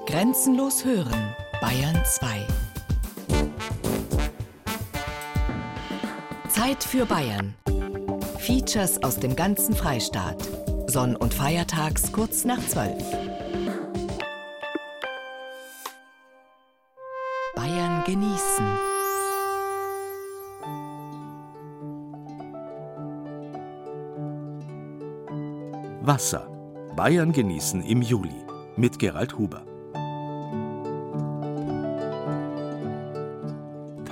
Grenzenlos hören, Bayern 2. Zeit für Bayern. Features aus dem ganzen Freistaat. Sonn- und Feiertags kurz nach 12. Bayern genießen. Wasser. Bayern genießen im Juli mit Gerald Huber.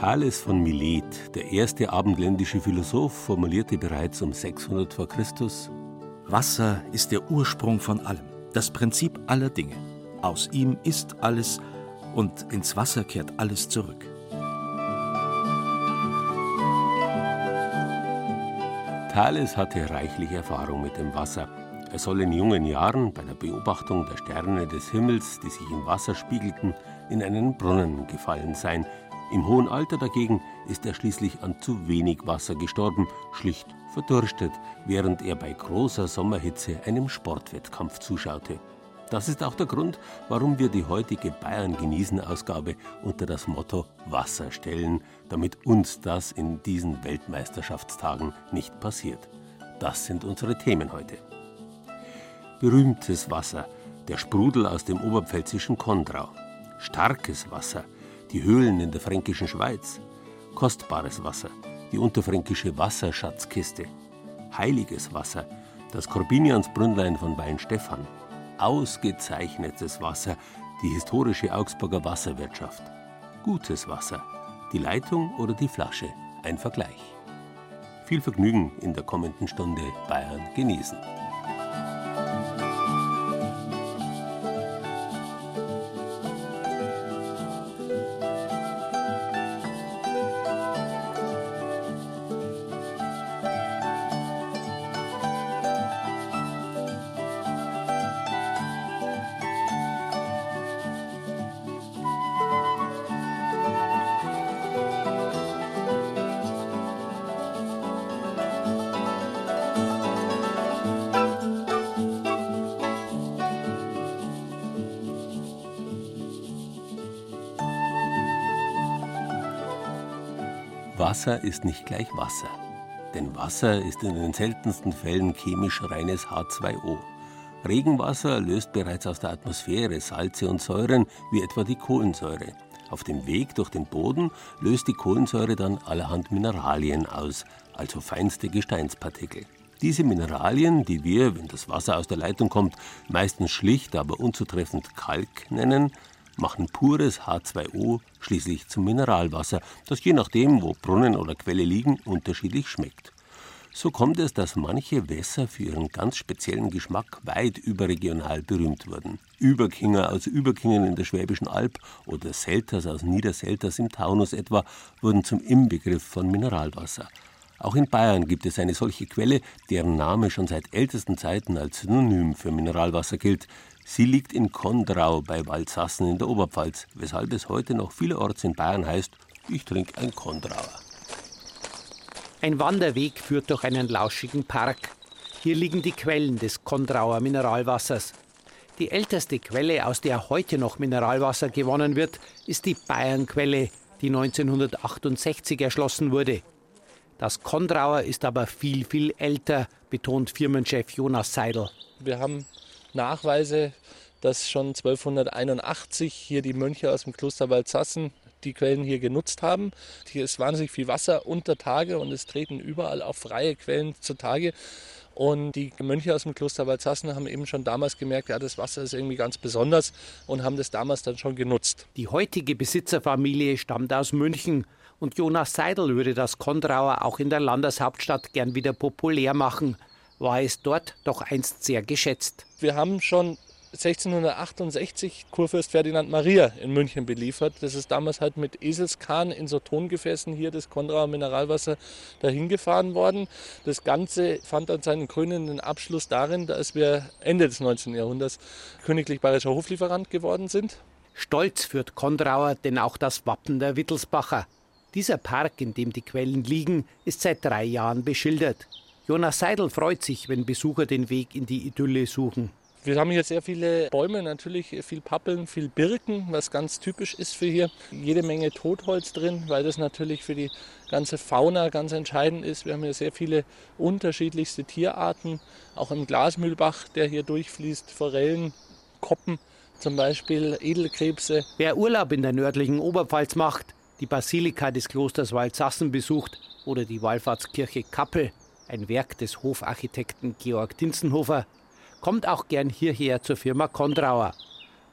Thales von Milet, der erste abendländische Philosoph, formulierte bereits um 600 v. Chr.: Wasser ist der Ursprung von allem, das Prinzip aller Dinge. Aus ihm ist alles und ins Wasser kehrt alles zurück. Thales hatte reichlich Erfahrung mit dem Wasser. Er soll in jungen Jahren bei der Beobachtung der Sterne des Himmels, die sich im Wasser spiegelten, in einen Brunnen gefallen sein. Im hohen Alter dagegen ist er schließlich an zu wenig Wasser gestorben, schlicht verdurstet, während er bei großer Sommerhitze einem Sportwettkampf zuschaute. Das ist auch der Grund, warum wir die heutige Bayern genießen Ausgabe unter das Motto Wasser stellen, damit uns das in diesen Weltmeisterschaftstagen nicht passiert. Das sind unsere Themen heute berühmtes Wasser, der Sprudel aus dem oberpfälzischen Kondrau, starkes Wasser, die Höhlen in der fränkischen Schweiz, kostbares Wasser, die unterfränkische Wasserschatzkiste, heiliges Wasser, das Korbiniansbrünnlein von Weinstefan, ausgezeichnetes Wasser, die historische Augsburger Wasserwirtschaft, gutes Wasser, die Leitung oder die Flasche, ein Vergleich. Viel Vergnügen in der kommenden Stunde. Bayern genießen. Wasser ist nicht gleich Wasser. Denn Wasser ist in den seltensten Fällen chemisch reines H2O. Regenwasser löst bereits aus der Atmosphäre Salze und Säuren, wie etwa die Kohlensäure. Auf dem Weg durch den Boden löst die Kohlensäure dann allerhand Mineralien aus, also feinste Gesteinspartikel. Diese Mineralien, die wir, wenn das Wasser aus der Leitung kommt, meistens schlicht, aber unzutreffend Kalk nennen, machen pures H2O schließlich zum Mineralwasser, das je nachdem, wo Brunnen oder Quelle liegen, unterschiedlich schmeckt. So kommt es, dass manche Wässer für ihren ganz speziellen Geschmack weit überregional berühmt wurden. Überkinger aus Überkingen in der Schwäbischen Alb oder Selters aus Niederselters im Taunus etwa wurden zum Inbegriff von Mineralwasser. Auch in Bayern gibt es eine solche Quelle, deren Name schon seit ältesten Zeiten als Synonym für Mineralwasser gilt. Sie liegt in Kondrau bei Waldsassen in der Oberpfalz, weshalb es heute noch vielerorts in Bayern heißt, ich trinke ein Kondrauer. Ein Wanderweg führt durch einen lauschigen Park. Hier liegen die Quellen des Kondrauer Mineralwassers. Die älteste Quelle, aus der heute noch Mineralwasser gewonnen wird, ist die Bayernquelle, die 1968 erschlossen wurde. Das Kondrauer ist aber viel, viel älter, betont Firmenchef Jonas Seidel. Wir haben Nachweise, dass schon 1281 hier die Mönche aus dem Kloster Waldsassen die Quellen hier genutzt haben. Hier ist wahnsinnig viel Wasser unter Tage und es treten überall auch freie Quellen zutage. Und die Mönche aus dem Kloster Waldsassen haben eben schon damals gemerkt, ja, das Wasser ist irgendwie ganz besonders und haben das damals dann schon genutzt. Die heutige Besitzerfamilie stammt aus München und Jonas Seidel würde das Kondrauer auch in der Landeshauptstadt gern wieder populär machen war es dort doch einst sehr geschätzt. Wir haben schon 1668 Kurfürst Ferdinand Maria in München beliefert. Das ist damals halt mit Eselskahn in so Tongefäßen hier das Konrauer Mineralwasser dahin gefahren worden. Das Ganze fand dann seinen krönenden Abschluss darin, dass wir Ende des 19. Jahrhunderts königlich bayerischer Hoflieferant geworden sind. Stolz führt Konrauer denn auch das Wappen der Wittelsbacher. Dieser Park, in dem die Quellen liegen, ist seit drei Jahren beschildert. Jonas Seidel freut sich, wenn Besucher den Weg in die Idylle suchen. Wir haben hier sehr viele Bäume, natürlich viel Pappeln, viel Birken, was ganz typisch ist für hier. Jede Menge Totholz drin, weil das natürlich für die ganze Fauna ganz entscheidend ist. Wir haben hier sehr viele unterschiedlichste Tierarten, auch im Glasmühlbach, der hier durchfließt, Forellen, Koppen zum Beispiel, Edelkrebse. Wer Urlaub in der nördlichen Oberpfalz macht, die Basilika des Klosters Waldsassen besucht oder die Wallfahrtskirche Kappel, ein Werk des Hofarchitekten Georg Dinzenhofer, kommt auch gern hierher zur Firma Kondrauer.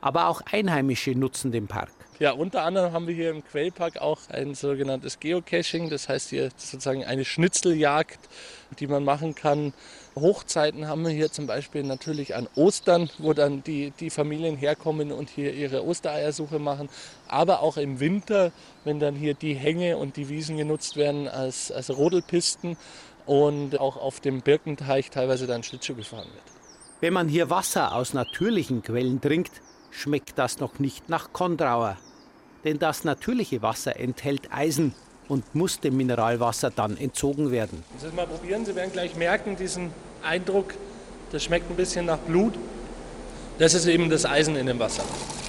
Aber auch Einheimische nutzen den Park. Ja, unter anderem haben wir hier im Quellpark auch ein sogenanntes Geocaching, das heißt hier sozusagen eine Schnitzeljagd, die man machen kann. Hochzeiten haben wir hier zum Beispiel natürlich an Ostern, wo dann die, die Familien herkommen und hier ihre Ostereiersuche machen. Aber auch im Winter, wenn dann hier die Hänge und die Wiesen genutzt werden als, als Rodelpisten und auch auf dem Birkenteich teilweise dann Schlittschuh gefahren wird. Wenn man hier Wasser aus natürlichen Quellen trinkt, schmeckt das noch nicht nach Kondrauer. Denn das natürliche Wasser enthält Eisen und muss dem Mineralwasser dann entzogen werden. Sie mal probieren, Sie werden gleich merken, diesen Eindruck, das schmeckt ein bisschen nach Blut. Das ist eben das Eisen in dem Wasser.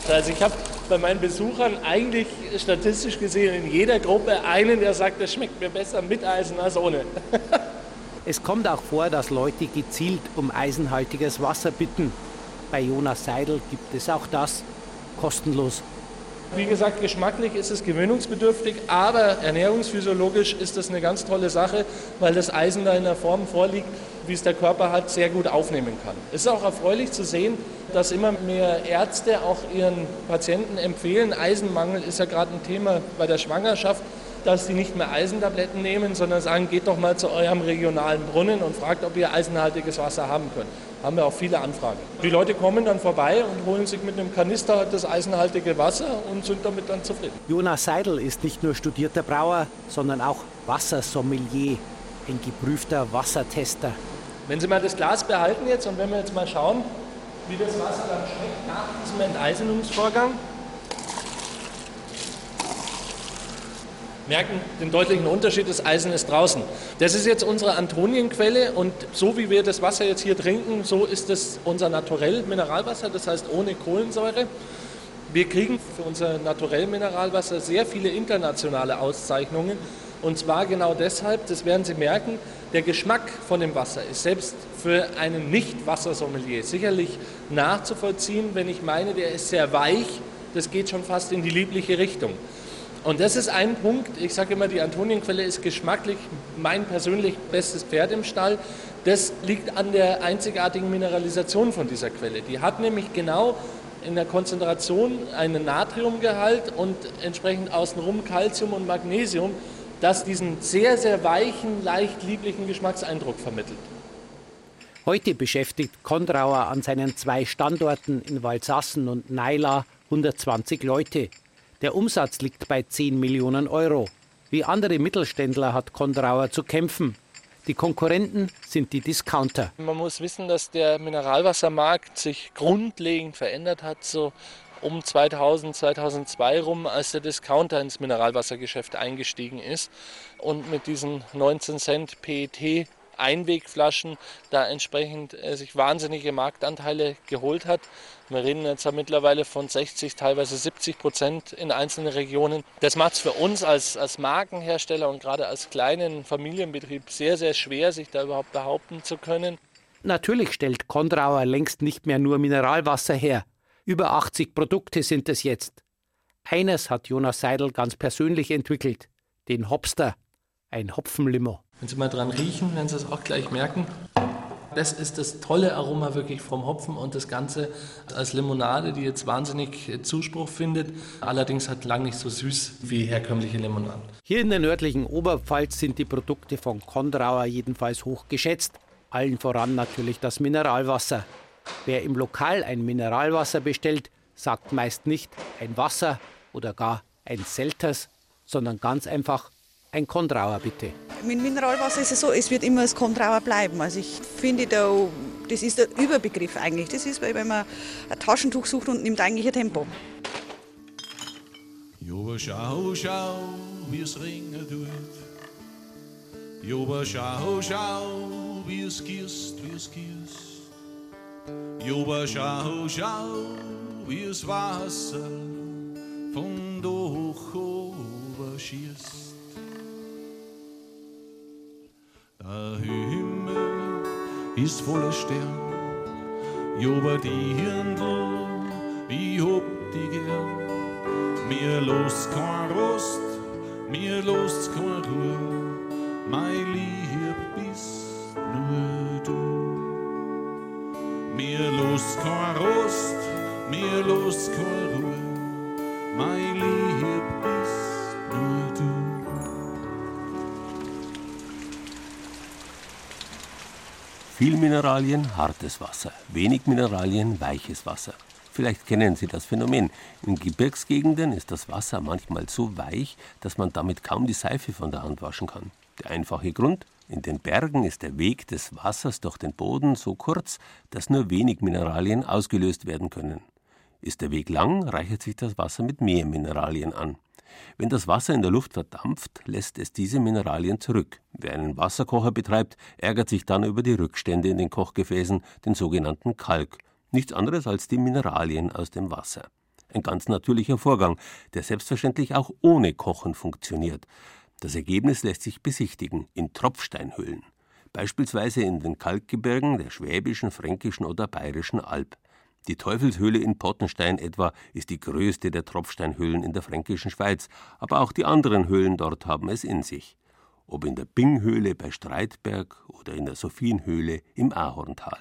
Also ich habe bei meinen Besuchern eigentlich statistisch gesehen in jeder Gruppe einen, der sagt, das schmeckt mir besser mit Eisen als ohne. Es kommt auch vor, dass Leute gezielt um eisenhaltiges Wasser bitten. Bei Jonas Seidel gibt es auch das kostenlos. Wie gesagt, geschmacklich ist es gewöhnungsbedürftig, aber ernährungsphysiologisch ist das eine ganz tolle Sache, weil das Eisen da in der Form vorliegt, wie es der Körper hat, sehr gut aufnehmen kann. Es ist auch erfreulich zu sehen, dass immer mehr Ärzte auch ihren Patienten empfehlen, Eisenmangel ist ja gerade ein Thema bei der Schwangerschaft, dass sie nicht mehr Eisentabletten nehmen, sondern sagen, geht doch mal zu eurem regionalen Brunnen und fragt, ob ihr eisenhaltiges Wasser haben könnt. Haben wir auch viele Anfragen. Die Leute kommen dann vorbei und holen sich mit einem Kanister das eisenhaltige Wasser und sind damit dann zufrieden. Jonas Seidel ist nicht nur studierter Brauer, sondern auch Wassersommelier, ein geprüfter Wassertester. Wenn Sie mal das Glas behalten jetzt und wenn wir jetzt mal schauen, wie das Wasser dann schmeckt nach diesem Enteisenungsvorgang, merken den deutlichen Unterschied, das Eisen ist draußen. Das ist jetzt unsere Antonienquelle und so wie wir das Wasser jetzt hier trinken, so ist es unser naturell Mineralwasser, das heißt ohne Kohlensäure. Wir kriegen für unser naturell Mineralwasser sehr viele internationale Auszeichnungen und zwar genau deshalb, das werden Sie merken, der Geschmack von dem Wasser ist selbst für einen Nicht-Wassersommelier sicherlich nachzuvollziehen, wenn ich meine, der ist sehr weich, das geht schon fast in die liebliche Richtung. Und das ist ein Punkt, ich sage immer, die Antonienquelle ist geschmacklich mein persönlich bestes Pferd im Stall. Das liegt an der einzigartigen Mineralisation von dieser Quelle. Die hat nämlich genau in der Konzentration einen Natriumgehalt und entsprechend außenrum Calcium und Magnesium, das diesen sehr, sehr weichen, leicht lieblichen Geschmackseindruck vermittelt. Heute beschäftigt Kondrauer an seinen zwei Standorten in Walsassen und Naila 120 Leute. Der Umsatz liegt bei 10 Millionen Euro. Wie andere Mittelständler hat Kondrauer zu kämpfen. Die Konkurrenten sind die Discounter. Man muss wissen, dass der Mineralwassermarkt sich grundlegend verändert hat, so um 2000, 2002 rum, als der Discounter ins Mineralwassergeschäft eingestiegen ist und mit diesen 19 Cent PET Einwegflaschen da entsprechend äh, sich wahnsinnige Marktanteile geholt hat. Wir reden jetzt ja mittlerweile von 60, teilweise 70 Prozent in einzelnen Regionen. Das macht es für uns als, als Markenhersteller und gerade als kleinen Familienbetrieb sehr, sehr schwer, sich da überhaupt behaupten zu können. Natürlich stellt Kondrauer längst nicht mehr nur Mineralwasser her. Über 80 Produkte sind es jetzt. Eines hat Jonas Seidel ganz persönlich entwickelt, den Hopster, ein Hopfenlimo. Wenn Sie mal dran riechen, werden Sie es auch gleich merken. Das ist das tolle Aroma wirklich vom Hopfen und das Ganze als Limonade, die jetzt wahnsinnig Zuspruch findet. Allerdings hat lang nicht so süß wie herkömmliche Limonaden. Hier in der nördlichen Oberpfalz sind die Produkte von Kondrauer jedenfalls hoch geschätzt. Allen voran natürlich das Mineralwasser. Wer im Lokal ein Mineralwasser bestellt, sagt meist nicht ein Wasser oder gar ein Selters, sondern ganz einfach ein Kondrauer bitte. Mit Mineralwasser ist es so, es wird immer das Kondrauer bleiben. Also ich finde, da, das ist der Überbegriff eigentlich. Das ist, wenn man ein Taschentuch sucht und nimmt eigentlich ein Tempo. Jober, schau, schau, wie es ringen tut. Jober, schau, schau, wie es gießt, wie es gießt. Joba, schau, schau, wie das Wasser von doch oben schießt. Der Himmel ist voller Stern, Joba, die Hirndl, ich hab die gern. Mir los kein Rost, mir los kein Ruhe, mein Lieb Ruhe, mein Lieb bist nur du. Viel Mineralien, hartes Wasser. Wenig Mineralien, weiches Wasser. Vielleicht kennen Sie das Phänomen. In Gebirgsgegenden ist das Wasser manchmal so weich, dass man damit kaum die Seife von der Hand waschen kann. Der einfache Grund? In den Bergen ist der Weg des Wassers durch den Boden so kurz, dass nur wenig Mineralien ausgelöst werden können. Ist der Weg lang, reichert sich das Wasser mit mehr Mineralien an. Wenn das Wasser in der Luft verdampft, lässt es diese Mineralien zurück. Wer einen Wasserkocher betreibt, ärgert sich dann über die Rückstände in den Kochgefäßen, den sogenannten Kalk. Nichts anderes als die Mineralien aus dem Wasser. Ein ganz natürlicher Vorgang, der selbstverständlich auch ohne Kochen funktioniert. Das Ergebnis lässt sich besichtigen in Tropfsteinhöhlen. Beispielsweise in den Kalkgebirgen der Schwäbischen, Fränkischen oder Bayerischen Alb. Die Teufelshöhle in Pottenstein etwa ist die größte der Tropfsteinhöhlen in der fränkischen Schweiz, aber auch die anderen Höhlen dort haben es in sich. Ob in der Binghöhle bei Streitberg oder in der Sophienhöhle im Ahorntal.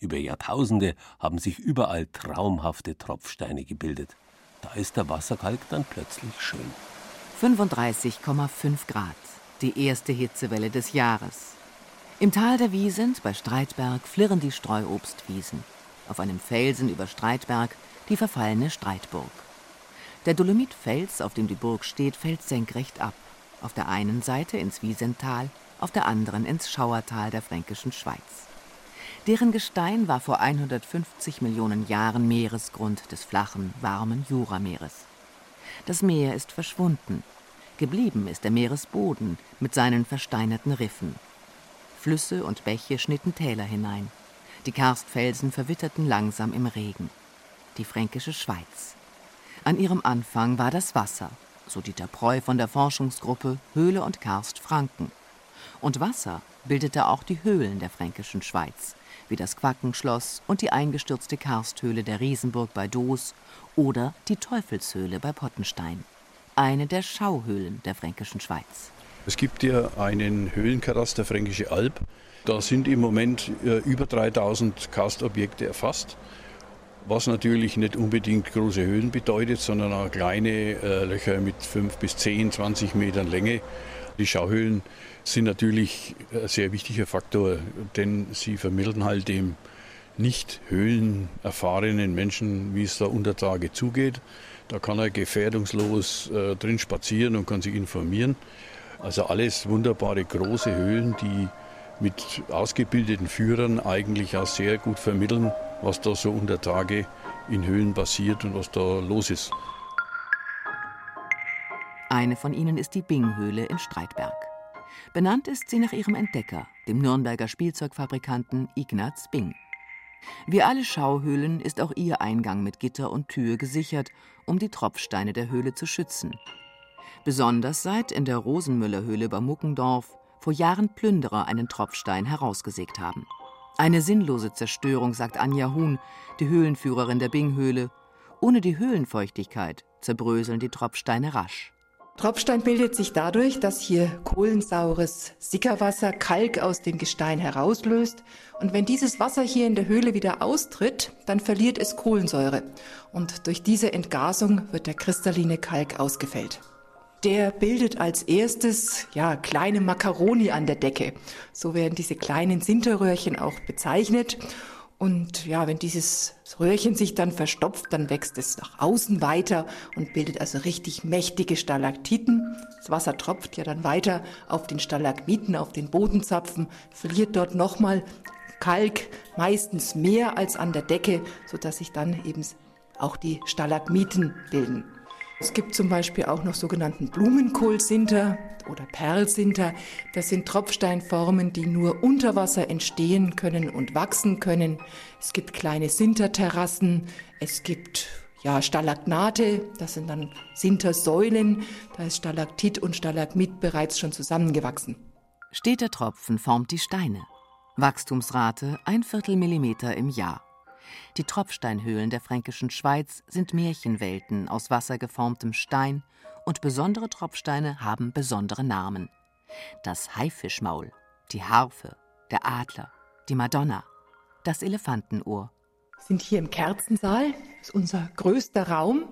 Über Jahrtausende haben sich überall traumhafte Tropfsteine gebildet. Da ist der Wasserkalk dann plötzlich schön. 35,5 Grad. Die erste Hitzewelle des Jahres. Im Tal der Wiesent bei Streitberg flirren die Streuobstwiesen. Auf einem Felsen über Streitberg die verfallene Streitburg. Der Dolomitfels, auf dem die Burg steht, fällt senkrecht ab. Auf der einen Seite ins Wiesental, auf der anderen ins Schauertal der fränkischen Schweiz. Deren Gestein war vor 150 Millionen Jahren Meeresgrund des flachen, warmen Jurameeres. Das Meer ist verschwunden. Geblieben ist der Meeresboden mit seinen versteinerten Riffen. Flüsse und Bäche schnitten Täler hinein. Die Karstfelsen verwitterten langsam im Regen. Die fränkische Schweiz. An ihrem Anfang war das Wasser, so Dieter Preu von der Forschungsgruppe Höhle und Karst Franken. Und Wasser bildete auch die Höhlen der fränkischen Schweiz, wie das Quackenschloss und die eingestürzte Karsthöhle der Riesenburg bei Doos oder die Teufelshöhle bei Pottenstein, eine der Schauhöhlen der fränkischen Schweiz. Es gibt ja einen Höhlenkataster Fränkische Alb. Da sind im Moment äh, über 3000 Karstobjekte erfasst, was natürlich nicht unbedingt große Höhlen bedeutet, sondern auch kleine äh, Löcher mit 5 bis 10, 20 Metern Länge. Die Schauhöhlen sind natürlich ein sehr wichtiger Faktor, denn sie vermitteln halt dem nicht höhlenerfahrenen Menschen, wie es da unter Tage zugeht. Da kann er gefährdungslos äh, drin spazieren und kann sich informieren. Also alles wunderbare große Höhlen, die mit ausgebildeten Führern eigentlich auch sehr gut vermitteln, was da so unter Tage in Höhlen passiert und was da los ist. Eine von ihnen ist die Binghöhle in Streitberg. Benannt ist sie nach ihrem Entdecker, dem Nürnberger Spielzeugfabrikanten Ignaz Bing. Wie alle Schauhöhlen ist auch ihr Eingang mit Gitter und Tür gesichert, um die Tropfsteine der Höhle zu schützen. Besonders seit in der Rosenmüllerhöhle bei Muckendorf vor Jahren Plünderer einen Tropfstein herausgesägt haben. Eine sinnlose Zerstörung, sagt Anja Huhn, die Höhlenführerin der Binghöhle. Ohne die Höhlenfeuchtigkeit zerbröseln die Tropfsteine rasch. Tropfstein bildet sich dadurch, dass hier kohlensaures Sickerwasser Kalk aus dem Gestein herauslöst. Und wenn dieses Wasser hier in der Höhle wieder austritt, dann verliert es Kohlensäure. Und durch diese Entgasung wird der kristalline Kalk ausgefällt. Der bildet als erstes ja kleine Makaroni an der Decke. So werden diese kleinen Sinterröhrchen auch bezeichnet. Und ja, wenn dieses Röhrchen sich dann verstopft, dann wächst es nach außen weiter und bildet also richtig mächtige Stalaktiten. Das Wasser tropft ja dann weiter auf den Stalagmiten, auf den Bodenzapfen, verliert dort nochmal Kalk, meistens mehr als an der Decke, sodass sich dann eben auch die Stalagmiten bilden. Es gibt zum Beispiel auch noch sogenannten Blumenkohlsinter oder Perlsinter. Das sind Tropfsteinformen, die nur unter Wasser entstehen können und wachsen können. Es gibt kleine Sinterterrassen. Es gibt ja, Stalagnate, das sind dann Sintersäulen. Da ist Stalaktit und Stalagmit bereits schon zusammengewachsen. Steter Tropfen formt die Steine. Wachstumsrate ein Viertel Millimeter im Jahr. Die Tropfsteinhöhlen der fränkischen Schweiz sind Märchenwelten aus wassergeformtem Stein und besondere Tropfsteine haben besondere Namen. Das Haifischmaul, die Harfe, der Adler, die Madonna, das Elefantenohr. Wir sind hier im Kerzensaal, das ist unser größter Raum.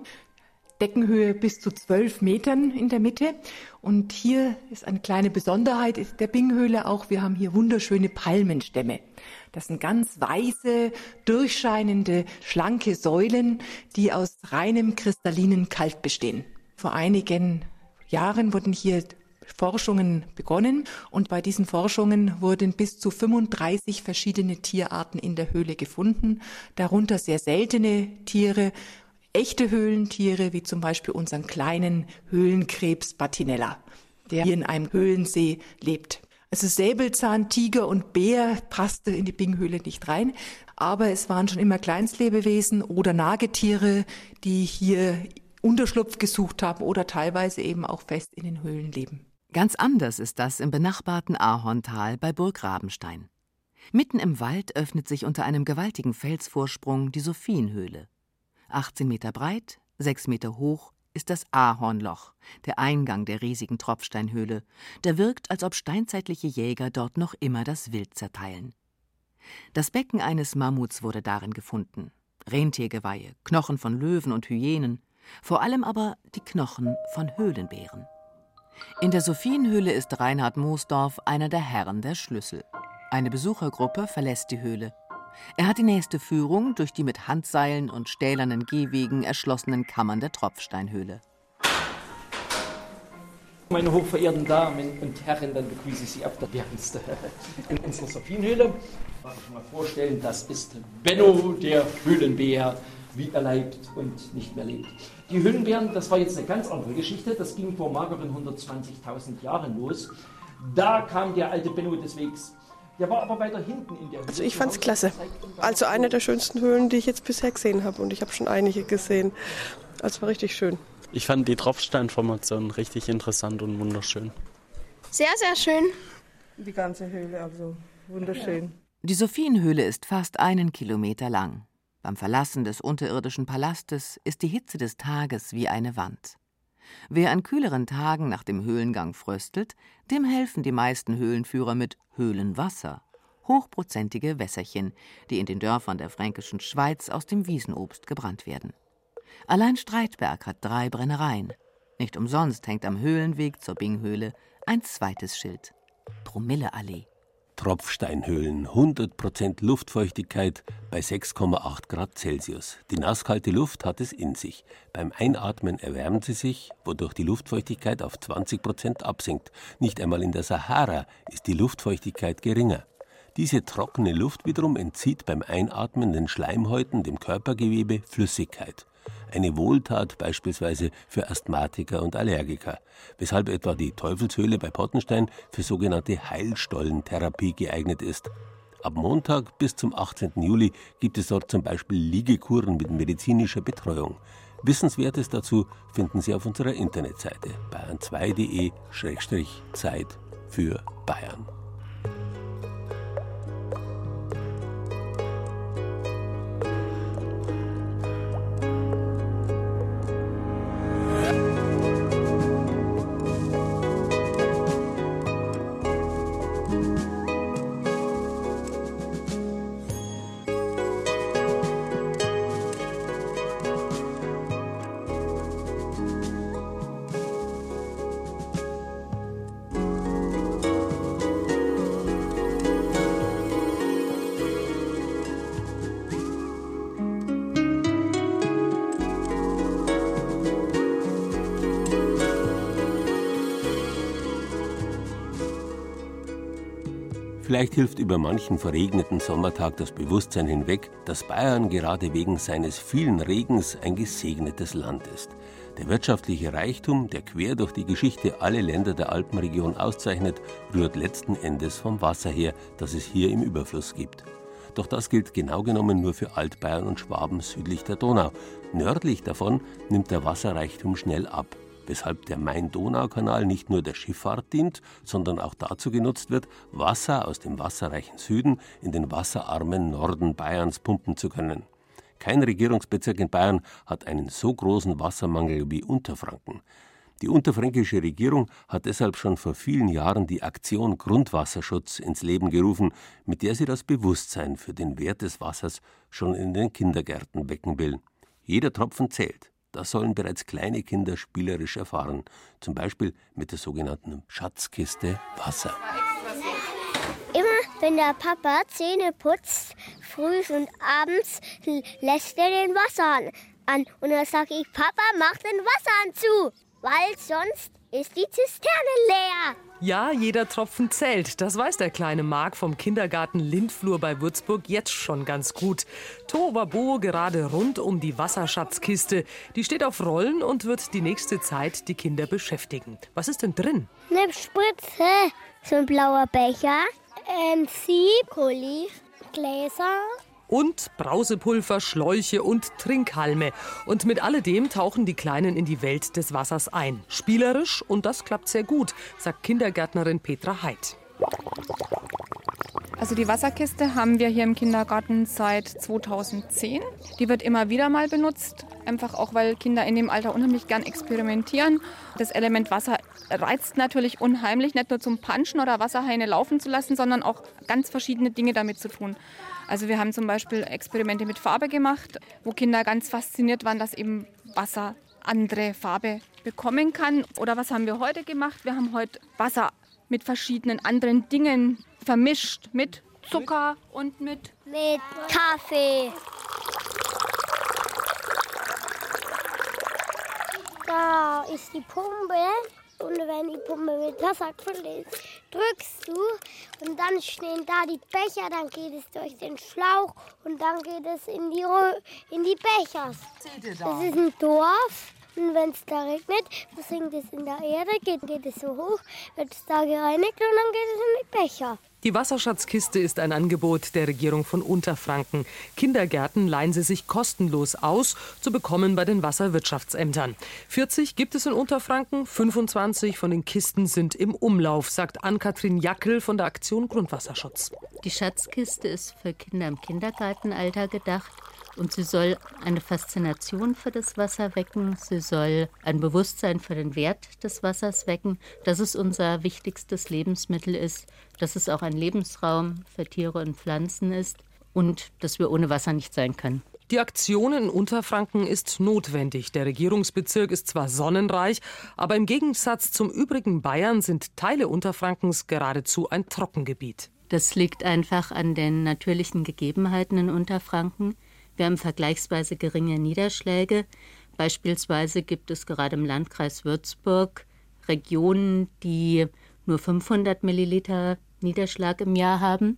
Deckenhöhe bis zu zwölf Metern in der Mitte. Und hier ist eine kleine Besonderheit der Binghöhle auch. Wir haben hier wunderschöne Palmenstämme. Das sind ganz weiße, durchscheinende, schlanke Säulen, die aus reinem kristallinen Kalk bestehen. Vor einigen Jahren wurden hier Forschungen begonnen und bei diesen Forschungen wurden bis zu 35 verschiedene Tierarten in der Höhle gefunden, darunter sehr seltene Tiere echte Höhlentiere, wie zum Beispiel unseren kleinen Höhlenkrebs Batinella, der hier in einem Höhlensee lebt. Also Säbelzahn, Tiger und Bär passte in die Binghöhle nicht rein, aber es waren schon immer Kleinstlebewesen oder Nagetiere, die hier Unterschlupf gesucht haben oder teilweise eben auch fest in den Höhlen leben. Ganz anders ist das im benachbarten Ahorntal bei Burg Rabenstein. Mitten im Wald öffnet sich unter einem gewaltigen Felsvorsprung die Sophienhöhle. 18 Meter breit, 6 Meter hoch ist das Ahornloch, der Eingang der riesigen Tropfsteinhöhle, der wirkt, als ob steinzeitliche Jäger dort noch immer das Wild zerteilen. Das Becken eines Mammuts wurde darin gefunden, Rentiergeweihe, Knochen von Löwen und Hyänen, vor allem aber die Knochen von Höhlenbären. In der Sophienhöhle ist Reinhard Moosdorf einer der Herren der Schlüssel. Eine Besuchergruppe verlässt die Höhle. Er hat die nächste Führung durch die mit Handseilen und stählernen Gehwegen erschlossenen Kammern der Tropfsteinhöhle. Meine hochverehrten Damen und Herren, dann begrüße ich Sie auf der Bärenste in unserer Sophienhöhle. Ich darf euch mal vorstellen, das ist Benno, der Höhlenbär, wie er lebt und nicht mehr lebt. Die Höhlenbären, das war jetzt eine ganz andere Geschichte. Das ging vor mageren 120.000 Jahren los. Da kam der alte Benno des Wegs der war aber weiter hinten in der Höhle. Also ich fand's klasse. Also eine der schönsten Höhlen, die ich jetzt bisher gesehen habe. Und ich habe schon einige gesehen. Also war richtig schön. Ich fand die Tropfsteinformation richtig interessant und wunderschön. Sehr, sehr schön. Die ganze Höhle, also wunderschön. Die Sophienhöhle ist fast einen Kilometer lang. Beim Verlassen des unterirdischen Palastes ist die Hitze des Tages wie eine Wand. Wer an kühleren Tagen nach dem Höhlengang fröstelt, dem helfen die meisten Höhlenführer mit Höhlenwasser, hochprozentige Wässerchen, die in den Dörfern der fränkischen Schweiz aus dem Wiesenobst gebrannt werden. Allein Streitberg hat drei Brennereien. Nicht umsonst hängt am Höhlenweg zur Binghöhle ein zweites Schild: Promilleallee. Tropfsteinhöhlen, 100% Luftfeuchtigkeit bei 6,8 Grad Celsius. Die nasskalte Luft hat es in sich. Beim Einatmen erwärmt sie sich, wodurch die Luftfeuchtigkeit auf 20% absinkt. Nicht einmal in der Sahara ist die Luftfeuchtigkeit geringer. Diese trockene Luft wiederum entzieht beim Einatmen den Schleimhäuten, dem Körpergewebe, Flüssigkeit eine Wohltat beispielsweise für Asthmatiker und Allergiker, weshalb etwa die Teufelshöhle bei Pottenstein für sogenannte Heilstollentherapie geeignet ist. Ab Montag bis zum 18. Juli gibt es dort zum Beispiel Liegekuren mit medizinischer Betreuung. Wissenswertes dazu finden Sie auf unserer Internetseite bayern2.de-zeit für Bayern. Hilft über manchen verregneten Sommertag das Bewusstsein hinweg, dass Bayern gerade wegen seines vielen Regens ein gesegnetes Land ist. Der wirtschaftliche Reichtum, der quer durch die Geschichte alle Länder der Alpenregion auszeichnet, rührt letzten Endes vom Wasser her, das es hier im Überfluss gibt. Doch das gilt genau genommen nur für Altbayern und Schwaben südlich der Donau. Nördlich davon nimmt der Wasserreichtum schnell ab weshalb der Main-Donau-Kanal nicht nur der Schifffahrt dient, sondern auch dazu genutzt wird, Wasser aus dem wasserreichen Süden in den wasserarmen Norden Bayerns pumpen zu können. Kein Regierungsbezirk in Bayern hat einen so großen Wassermangel wie Unterfranken. Die unterfränkische Regierung hat deshalb schon vor vielen Jahren die Aktion Grundwasserschutz ins Leben gerufen, mit der sie das Bewusstsein für den Wert des Wassers schon in den Kindergärten wecken will. Jeder Tropfen zählt. Das sollen bereits kleine Kinder spielerisch erfahren, zum Beispiel mit der sogenannten Schatzkiste Wasser. Immer wenn der Papa Zähne putzt, früh und abends, lässt er den Wasserhahn an. Und dann sage ich, Papa, mach den Wasserhahn zu, weil sonst ist die Zisterne leer. Ja, jeder Tropfen zählt. Das weiß der kleine Marc vom Kindergarten Lindflur bei Würzburg jetzt schon ganz gut. Tovabo gerade rund um die Wasserschatzkiste. Die steht auf Rollen und wird die nächste Zeit die Kinder beschäftigen. Was ist denn drin? Eine Spritze, so ein blauer Becher, ein Sieb, Kuli, Gläser, und Brausepulver, Schläuche und Trinkhalme. Und mit alledem tauchen die Kleinen in die Welt des Wassers ein. Spielerisch und das klappt sehr gut, sagt Kindergärtnerin Petra Heid. Also die Wasserkiste haben wir hier im Kindergarten seit 2010. Die wird immer wieder mal benutzt, einfach auch weil Kinder in dem Alter unheimlich gern experimentieren. Das Element Wasser reizt natürlich unheimlich, nicht nur zum Punchen oder Wasserhaine laufen zu lassen, sondern auch ganz verschiedene Dinge damit zu tun. Also wir haben zum Beispiel Experimente mit Farbe gemacht, wo Kinder ganz fasziniert waren, dass eben Wasser andere Farbe bekommen kann. Oder was haben wir heute gemacht? Wir haben heute Wasser mit verschiedenen anderen Dingen vermischt, mit Zucker und mit, mit Kaffee. Da ist die Pumpe und wenn die Pumpe mit Wasser gefüllt ist, drückst du und dann stehen da die Becher, dann geht es durch den Schlauch und dann geht es in die, in die Becher. Das ist ein Dorf. Und wenn es da regnet, versinkt es in der Erde, geht, geht es so hoch, wird es da gereinigt und dann geht es in die Becher. Die Wasserschatzkiste ist ein Angebot der Regierung von Unterfranken. Kindergärten leihen sie sich kostenlos aus, zu bekommen bei den Wasserwirtschaftsämtern. 40 gibt es in Unterfranken, 25 von den Kisten sind im Umlauf, sagt Ann-Kathrin Jackel von der Aktion Grundwasserschutz. Die Schatzkiste ist für Kinder im Kindergartenalter gedacht. Und sie soll eine Faszination für das Wasser wecken. Sie soll ein Bewusstsein für den Wert des Wassers wecken, dass es unser wichtigstes Lebensmittel ist, dass es auch ein Lebensraum für Tiere und Pflanzen ist und dass wir ohne Wasser nicht sein können. Die Aktion in Unterfranken ist notwendig. Der Regierungsbezirk ist zwar sonnenreich, aber im Gegensatz zum übrigen Bayern sind Teile Unterfrankens geradezu ein Trockengebiet. Das liegt einfach an den natürlichen Gegebenheiten in Unterfranken. Wir haben vergleichsweise geringe Niederschläge. Beispielsweise gibt es gerade im Landkreis Würzburg Regionen, die nur 500 Milliliter Niederschlag im Jahr haben,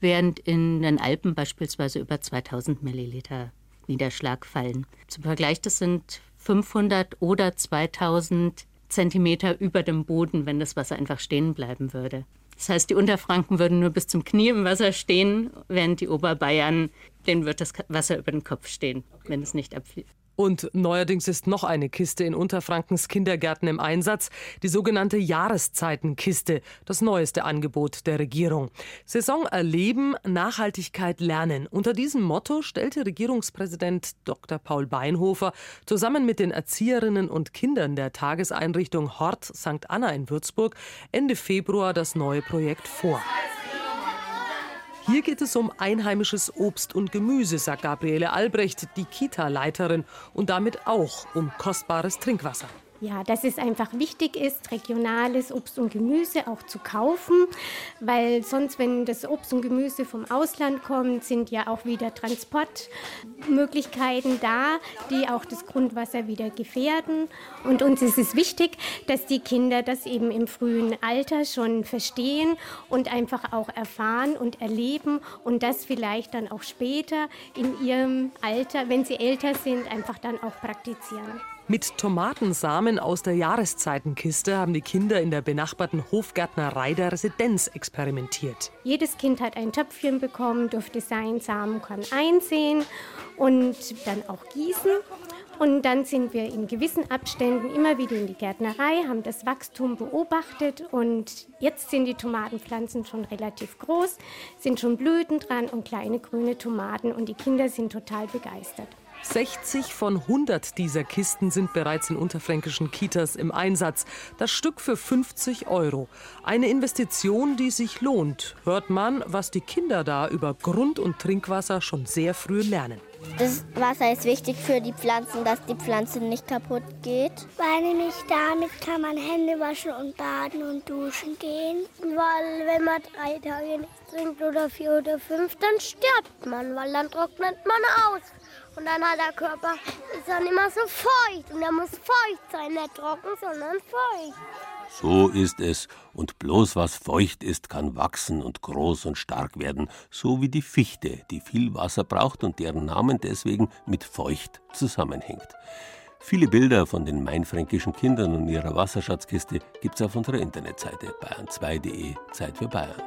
während in den Alpen beispielsweise über 2000 Milliliter Niederschlag fallen. Zum Vergleich, das sind 500 oder 2000 Zentimeter über dem Boden, wenn das Wasser einfach stehen bleiben würde. Das heißt, die Unterfranken würden nur bis zum Knie im Wasser stehen, während die Oberbayern, denen wird das Wasser über den Kopf stehen, wenn es nicht abfließt. Und neuerdings ist noch eine Kiste in Unterfrankens Kindergärten im Einsatz, die sogenannte Jahreszeitenkiste, das neueste Angebot der Regierung. Saison erleben, Nachhaltigkeit lernen. Unter diesem Motto stellte Regierungspräsident Dr. Paul Beinhofer zusammen mit den Erzieherinnen und Kindern der Tageseinrichtung Hort St. Anna in Würzburg Ende Februar das neue Projekt vor. Hier geht es um einheimisches Obst und Gemüse, sagt Gabriele Albrecht, die Kita-Leiterin, und damit auch um kostbares Trinkwasser. Ja, dass es einfach wichtig ist, regionales Obst und Gemüse auch zu kaufen, weil sonst, wenn das Obst und Gemüse vom Ausland kommt, sind ja auch wieder Transportmöglichkeiten da, die auch das Grundwasser wieder gefährden. Und uns ist es wichtig, dass die Kinder das eben im frühen Alter schon verstehen und einfach auch erfahren und erleben und das vielleicht dann auch später in ihrem Alter, wenn sie älter sind, einfach dann auch praktizieren. Mit Tomatensamen aus der Jahreszeitenkiste haben die Kinder in der benachbarten Hofgärtnerei der Residenz experimentiert. Jedes Kind hat ein Töpfchen bekommen, durfte seinen Samenkorn einsehen und dann auch gießen. Und dann sind wir in gewissen Abständen immer wieder in die Gärtnerei, haben das Wachstum beobachtet und jetzt sind die Tomatenpflanzen schon relativ groß, sind schon Blüten dran und kleine grüne Tomaten und die Kinder sind total begeistert. 60 von 100 dieser Kisten sind bereits in unterfränkischen Kitas im Einsatz. Das Stück für 50 Euro. Eine Investition, die sich lohnt, hört man, was die Kinder da über Grund- und Trinkwasser schon sehr früh lernen. Das Wasser ist wichtig für die Pflanzen, dass die Pflanze nicht kaputt geht. Weil nämlich damit kann man Hände waschen und baden und duschen gehen. Weil wenn man drei Tage nichts trinkt oder vier oder fünf, dann stirbt man, weil dann trocknet man aus. Und dann hat der Körper, ist dann immer so feucht. Und er muss feucht sein, nicht trocken, sondern feucht. So ist es, und bloß was feucht ist, kann wachsen und groß und stark werden, so wie die Fichte, die viel Wasser braucht und deren Namen deswegen mit feucht zusammenhängt. Viele Bilder von den mainfränkischen Kindern und ihrer Wasserschatzkiste gibt's auf unserer Internetseite bayern2.de Zeit für Bayern.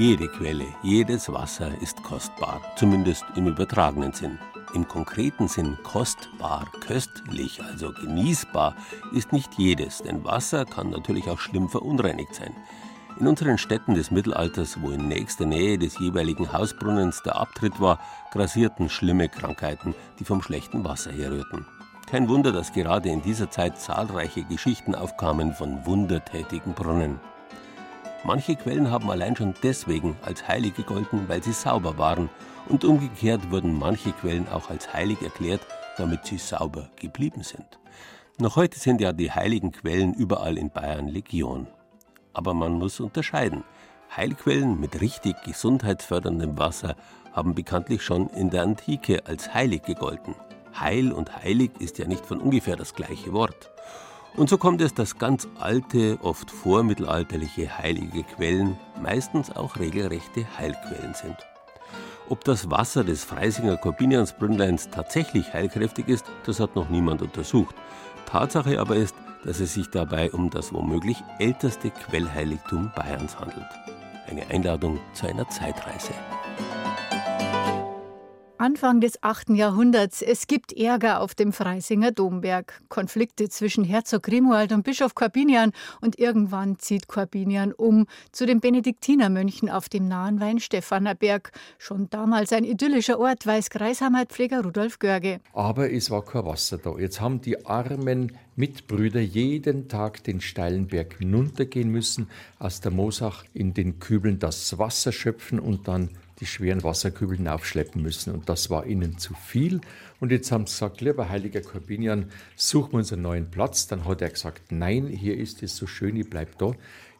Jede Quelle, jedes Wasser ist kostbar, zumindest im übertragenen Sinn. Im konkreten Sinn kostbar, köstlich, also genießbar, ist nicht jedes, denn Wasser kann natürlich auch schlimm verunreinigt sein. In unseren Städten des Mittelalters, wo in nächster Nähe des jeweiligen Hausbrunnens der Abtritt war, grassierten schlimme Krankheiten, die vom schlechten Wasser herrührten. Kein Wunder, dass gerade in dieser Zeit zahlreiche Geschichten aufkamen von wundertätigen Brunnen. Manche Quellen haben allein schon deswegen als heilig gegolten, weil sie sauber waren, und umgekehrt wurden manche Quellen auch als heilig erklärt, damit sie sauber geblieben sind. Noch heute sind ja die heiligen Quellen überall in Bayern Legion. Aber man muss unterscheiden. Heilquellen mit richtig gesundheitsförderndem Wasser haben bekanntlich schon in der Antike als heilig gegolten. Heil und heilig ist ja nicht von ungefähr das gleiche Wort. Und so kommt es, dass ganz alte, oft vormittelalterliche heilige Quellen meistens auch regelrechte Heilquellen sind. Ob das Wasser des Freisinger Corbiniansbrünnleins tatsächlich heilkräftig ist, das hat noch niemand untersucht. Tatsache aber ist, dass es sich dabei um das womöglich älteste Quellheiligtum Bayerns handelt. Eine Einladung zu einer Zeitreise. Anfang des 8. Jahrhunderts. Es gibt Ärger auf dem Freisinger Domberg. Konflikte zwischen Herzog Grimoald und Bischof Corbinian. Und irgendwann zieht Corbinian um zu den Benediktinermönchen auf dem nahen Weinstephanerberg. Schon damals ein idyllischer Ort, weiß Kreisheimatpfleger Rudolf Görge. Aber es war kein Wasser da. Jetzt haben die armen Mitbrüder jeden Tag den steilen Berg hinuntergehen müssen, aus der Mosach in den Kübeln das Wasser schöpfen und dann die schweren Wasserkübel hinaufschleppen müssen. Und das war ihnen zu viel. Und jetzt haben sie gesagt, lieber heiliger Corbinian, suchen wir uns einen neuen Platz. Dann hat er gesagt, nein, hier ist es so schön, ich bleib da.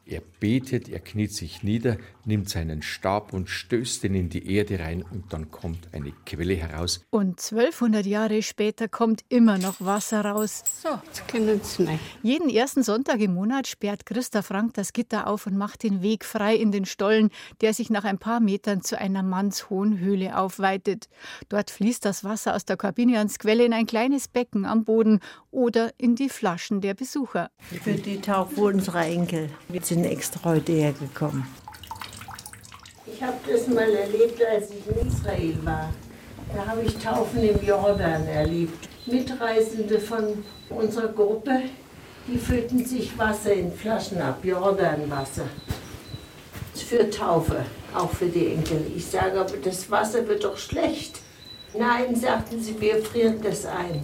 Er betet, er kniet sich nieder, nimmt seinen Stab und stößt ihn in die Erde rein und dann kommt eine Quelle heraus. Und 1200 Jahre später kommt immer noch Wasser raus. So, jetzt können Sie rein. Jeden ersten Sonntag im Monat sperrt Christa Frank das Gitter auf und macht den Weg frei in den Stollen, der sich nach ein paar Metern zu einer mannshohen Höhle aufweitet. Dort fließt das Wasser aus der Corbiniansquelle in ein kleines Becken am Boden oder in die Flaschen der Besucher. Für die Tauchwohl unserer Enkel. Wir sind extra heute hergekommen. Ich habe das mal erlebt, als ich in Israel war. Da habe ich Taufen im Jordan erlebt. Mitreisende von unserer Gruppe, die füllten sich Wasser in Flaschen ab, Jordanwasser. Für Taufe, auch für die Enkel. Ich sage, aber das Wasser wird doch schlecht. Nein, sagten sie, wir frieren das ein.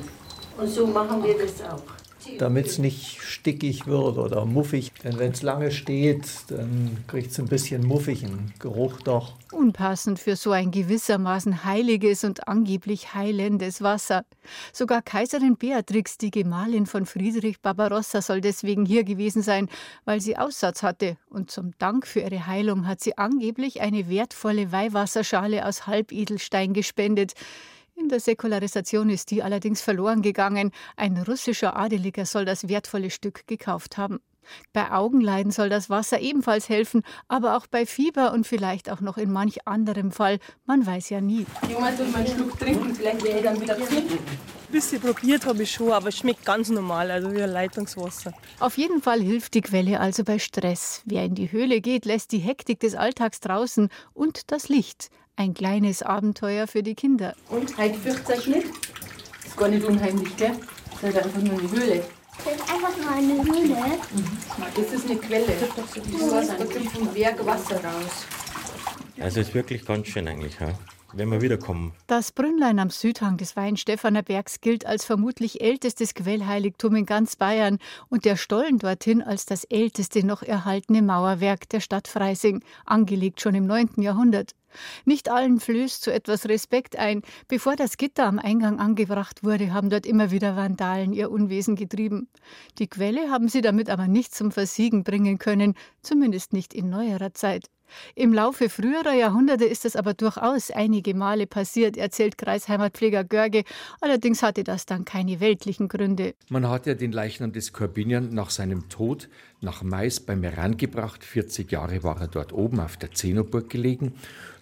Und so machen wir das auch damit es nicht stickig wird oder muffig. Denn wenn es lange steht, dann kriegt es ein bisschen muffigen Geruch doch. Unpassend für so ein gewissermaßen heiliges und angeblich heilendes Wasser. Sogar Kaiserin Beatrix, die Gemahlin von Friedrich Barbarossa, soll deswegen hier gewesen sein, weil sie Aussatz hatte. Und zum Dank für ihre Heilung hat sie angeblich eine wertvolle Weihwasserschale aus Halbedelstein gespendet. In der Säkularisation ist die allerdings verloren gegangen. Ein russischer Adeliger soll das wertvolle Stück gekauft haben. Bei Augenleiden soll das Wasser ebenfalls helfen, aber auch bei Fieber und vielleicht auch noch in manch anderem Fall. Man weiß ja nie. Jemand soll mal einen Schluck trinken, vielleicht wäre ich dann wieder fit. Ein bisschen probiert habe ich schon, aber es schmeckt ganz normal, also wie ein Leitungswasser. Auf jeden Fall hilft die Quelle also bei Stress. Wer in die Höhle geht, lässt die Hektik des Alltags draußen und das Licht. Ein kleines Abenteuer für die Kinder. Und heute fürchtet euch nicht? Das ist gar nicht unheimlich, gell? Das ist einfach nur eine Höhle. Das ist einfach nur eine Höhle. Mhm. Das ist eine Quelle. Da kommt vom Berg Wasser raus. Also ist wirklich ganz schön eigentlich, ja? wenn wir wiederkommen. Das Brünnlein am Südhang des Weinstephaner Bergs gilt als vermutlich ältestes Quellheiligtum in ganz Bayern und der Stollen dorthin als das älteste noch erhaltene Mauerwerk der Stadt Freising, angelegt schon im 9. Jahrhundert. Nicht allen flößt so etwas Respekt ein. Bevor das Gitter am Eingang angebracht wurde, haben dort immer wieder Vandalen ihr Unwesen getrieben. Die Quelle haben sie damit aber nicht zum Versiegen bringen können, zumindest nicht in neuerer Zeit. Im Laufe früherer Jahrhunderte ist es aber durchaus einige Male passiert, erzählt Kreisheimatpfleger Görge. Allerdings hatte das dann keine weltlichen Gründe. Man hat ja den Leichnam des Korbinian nach seinem Tod nach Mais beim Meran gebracht. 40 Jahre war er dort oben auf der Zenoburg gelegen.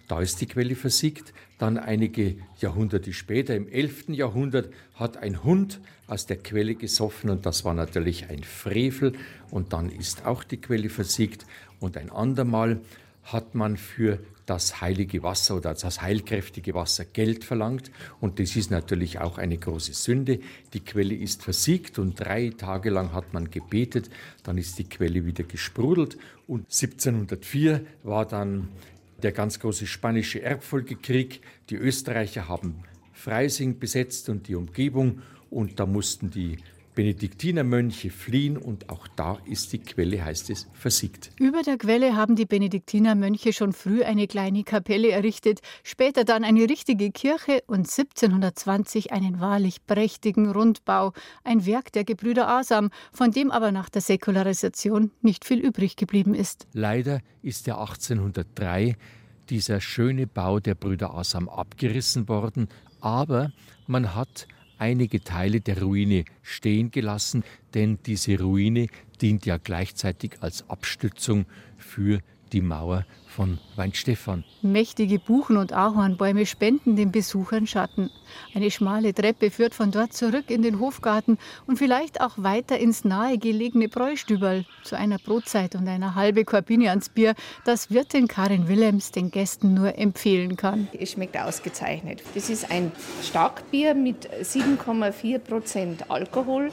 Da ist die Quelle versiegt. Dann einige Jahrhunderte später, im 11. Jahrhundert, hat ein Hund aus der Quelle gesoffen und das war natürlich ein Frevel. Und dann ist auch die Quelle versiegt. Und ein andermal hat man für das heilige Wasser oder das heilkräftige Wasser Geld verlangt. Und das ist natürlich auch eine große Sünde. Die Quelle ist versiegt und drei Tage lang hat man gebetet. Dann ist die Quelle wieder gesprudelt. Und 1704 war dann der ganz große spanische Erbfolgekrieg. Die Österreicher haben Freising besetzt und die Umgebung und da mussten die Benediktinermönche fliehen und auch da ist die Quelle, heißt es, versiegt. Über der Quelle haben die Benediktinermönche schon früh eine kleine Kapelle errichtet, später dann eine richtige Kirche und 1720 einen wahrlich prächtigen Rundbau, ein Werk der Gebrüder Asam, von dem aber nach der Säkularisation nicht viel übrig geblieben ist. Leider ist der 1803 dieser schöne Bau der Brüder Asam abgerissen worden, aber man hat einige Teile der Ruine stehen gelassen, denn diese Ruine dient ja gleichzeitig als Abstützung für die Mauer von Weinstefan. Mächtige Buchen- und Ahornbäume spenden den Besuchern Schatten. Eine schmale Treppe führt von dort zurück in den Hofgarten und vielleicht auch weiter ins nahegelegene Bräustüberl zu einer Brotzeit und einer halbe Korbiniansbier, das Wirtin Karin Willems den Gästen nur empfehlen kann. Es schmeckt ausgezeichnet. Das ist ein Starkbier mit 7,4 Prozent Alkohol.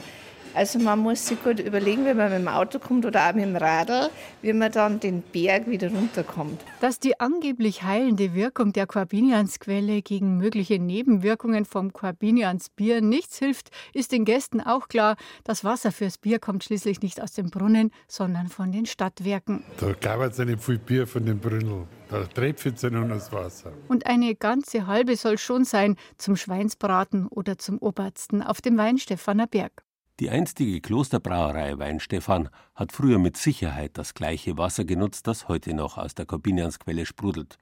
Also man muss sich gut überlegen, wenn man mit dem Auto kommt oder auch mit dem Radl, wie man dann den Berg wieder runterkommt. Dass die angeblich heilende Wirkung der Corbiniansquelle gegen mögliche Nebenwirkungen vom Corbiniansbier nichts hilft, ist den Gästen auch klar. Das Wasser fürs Bier kommt schließlich nicht aus dem Brunnen, sondern von den Stadtwerken. Da gab es nicht viel Bier von dem Brünnel. Da tröpfelt es nur das Wasser. Und eine ganze halbe soll schon sein zum Schweinsbraten oder zum Obersten auf dem Weinstephaner Berg. Die einstige Klosterbrauerei Weinstefan hat früher mit Sicherheit das gleiche Wasser genutzt, das heute noch aus der Korbiniansquelle sprudelt.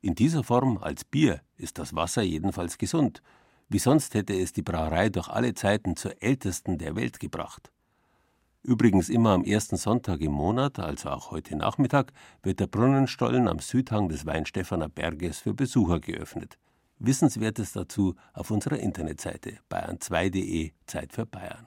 In dieser Form als Bier ist das Wasser jedenfalls gesund. Wie sonst hätte es die Brauerei durch alle Zeiten zur ältesten der Welt gebracht. Übrigens immer am ersten Sonntag im Monat, also auch heute Nachmittag, wird der Brunnenstollen am Südhang des Weinstefaner Berges für Besucher geöffnet. Wissenswertes dazu auf unserer Internetseite bayern2.de Zeit für Bayern.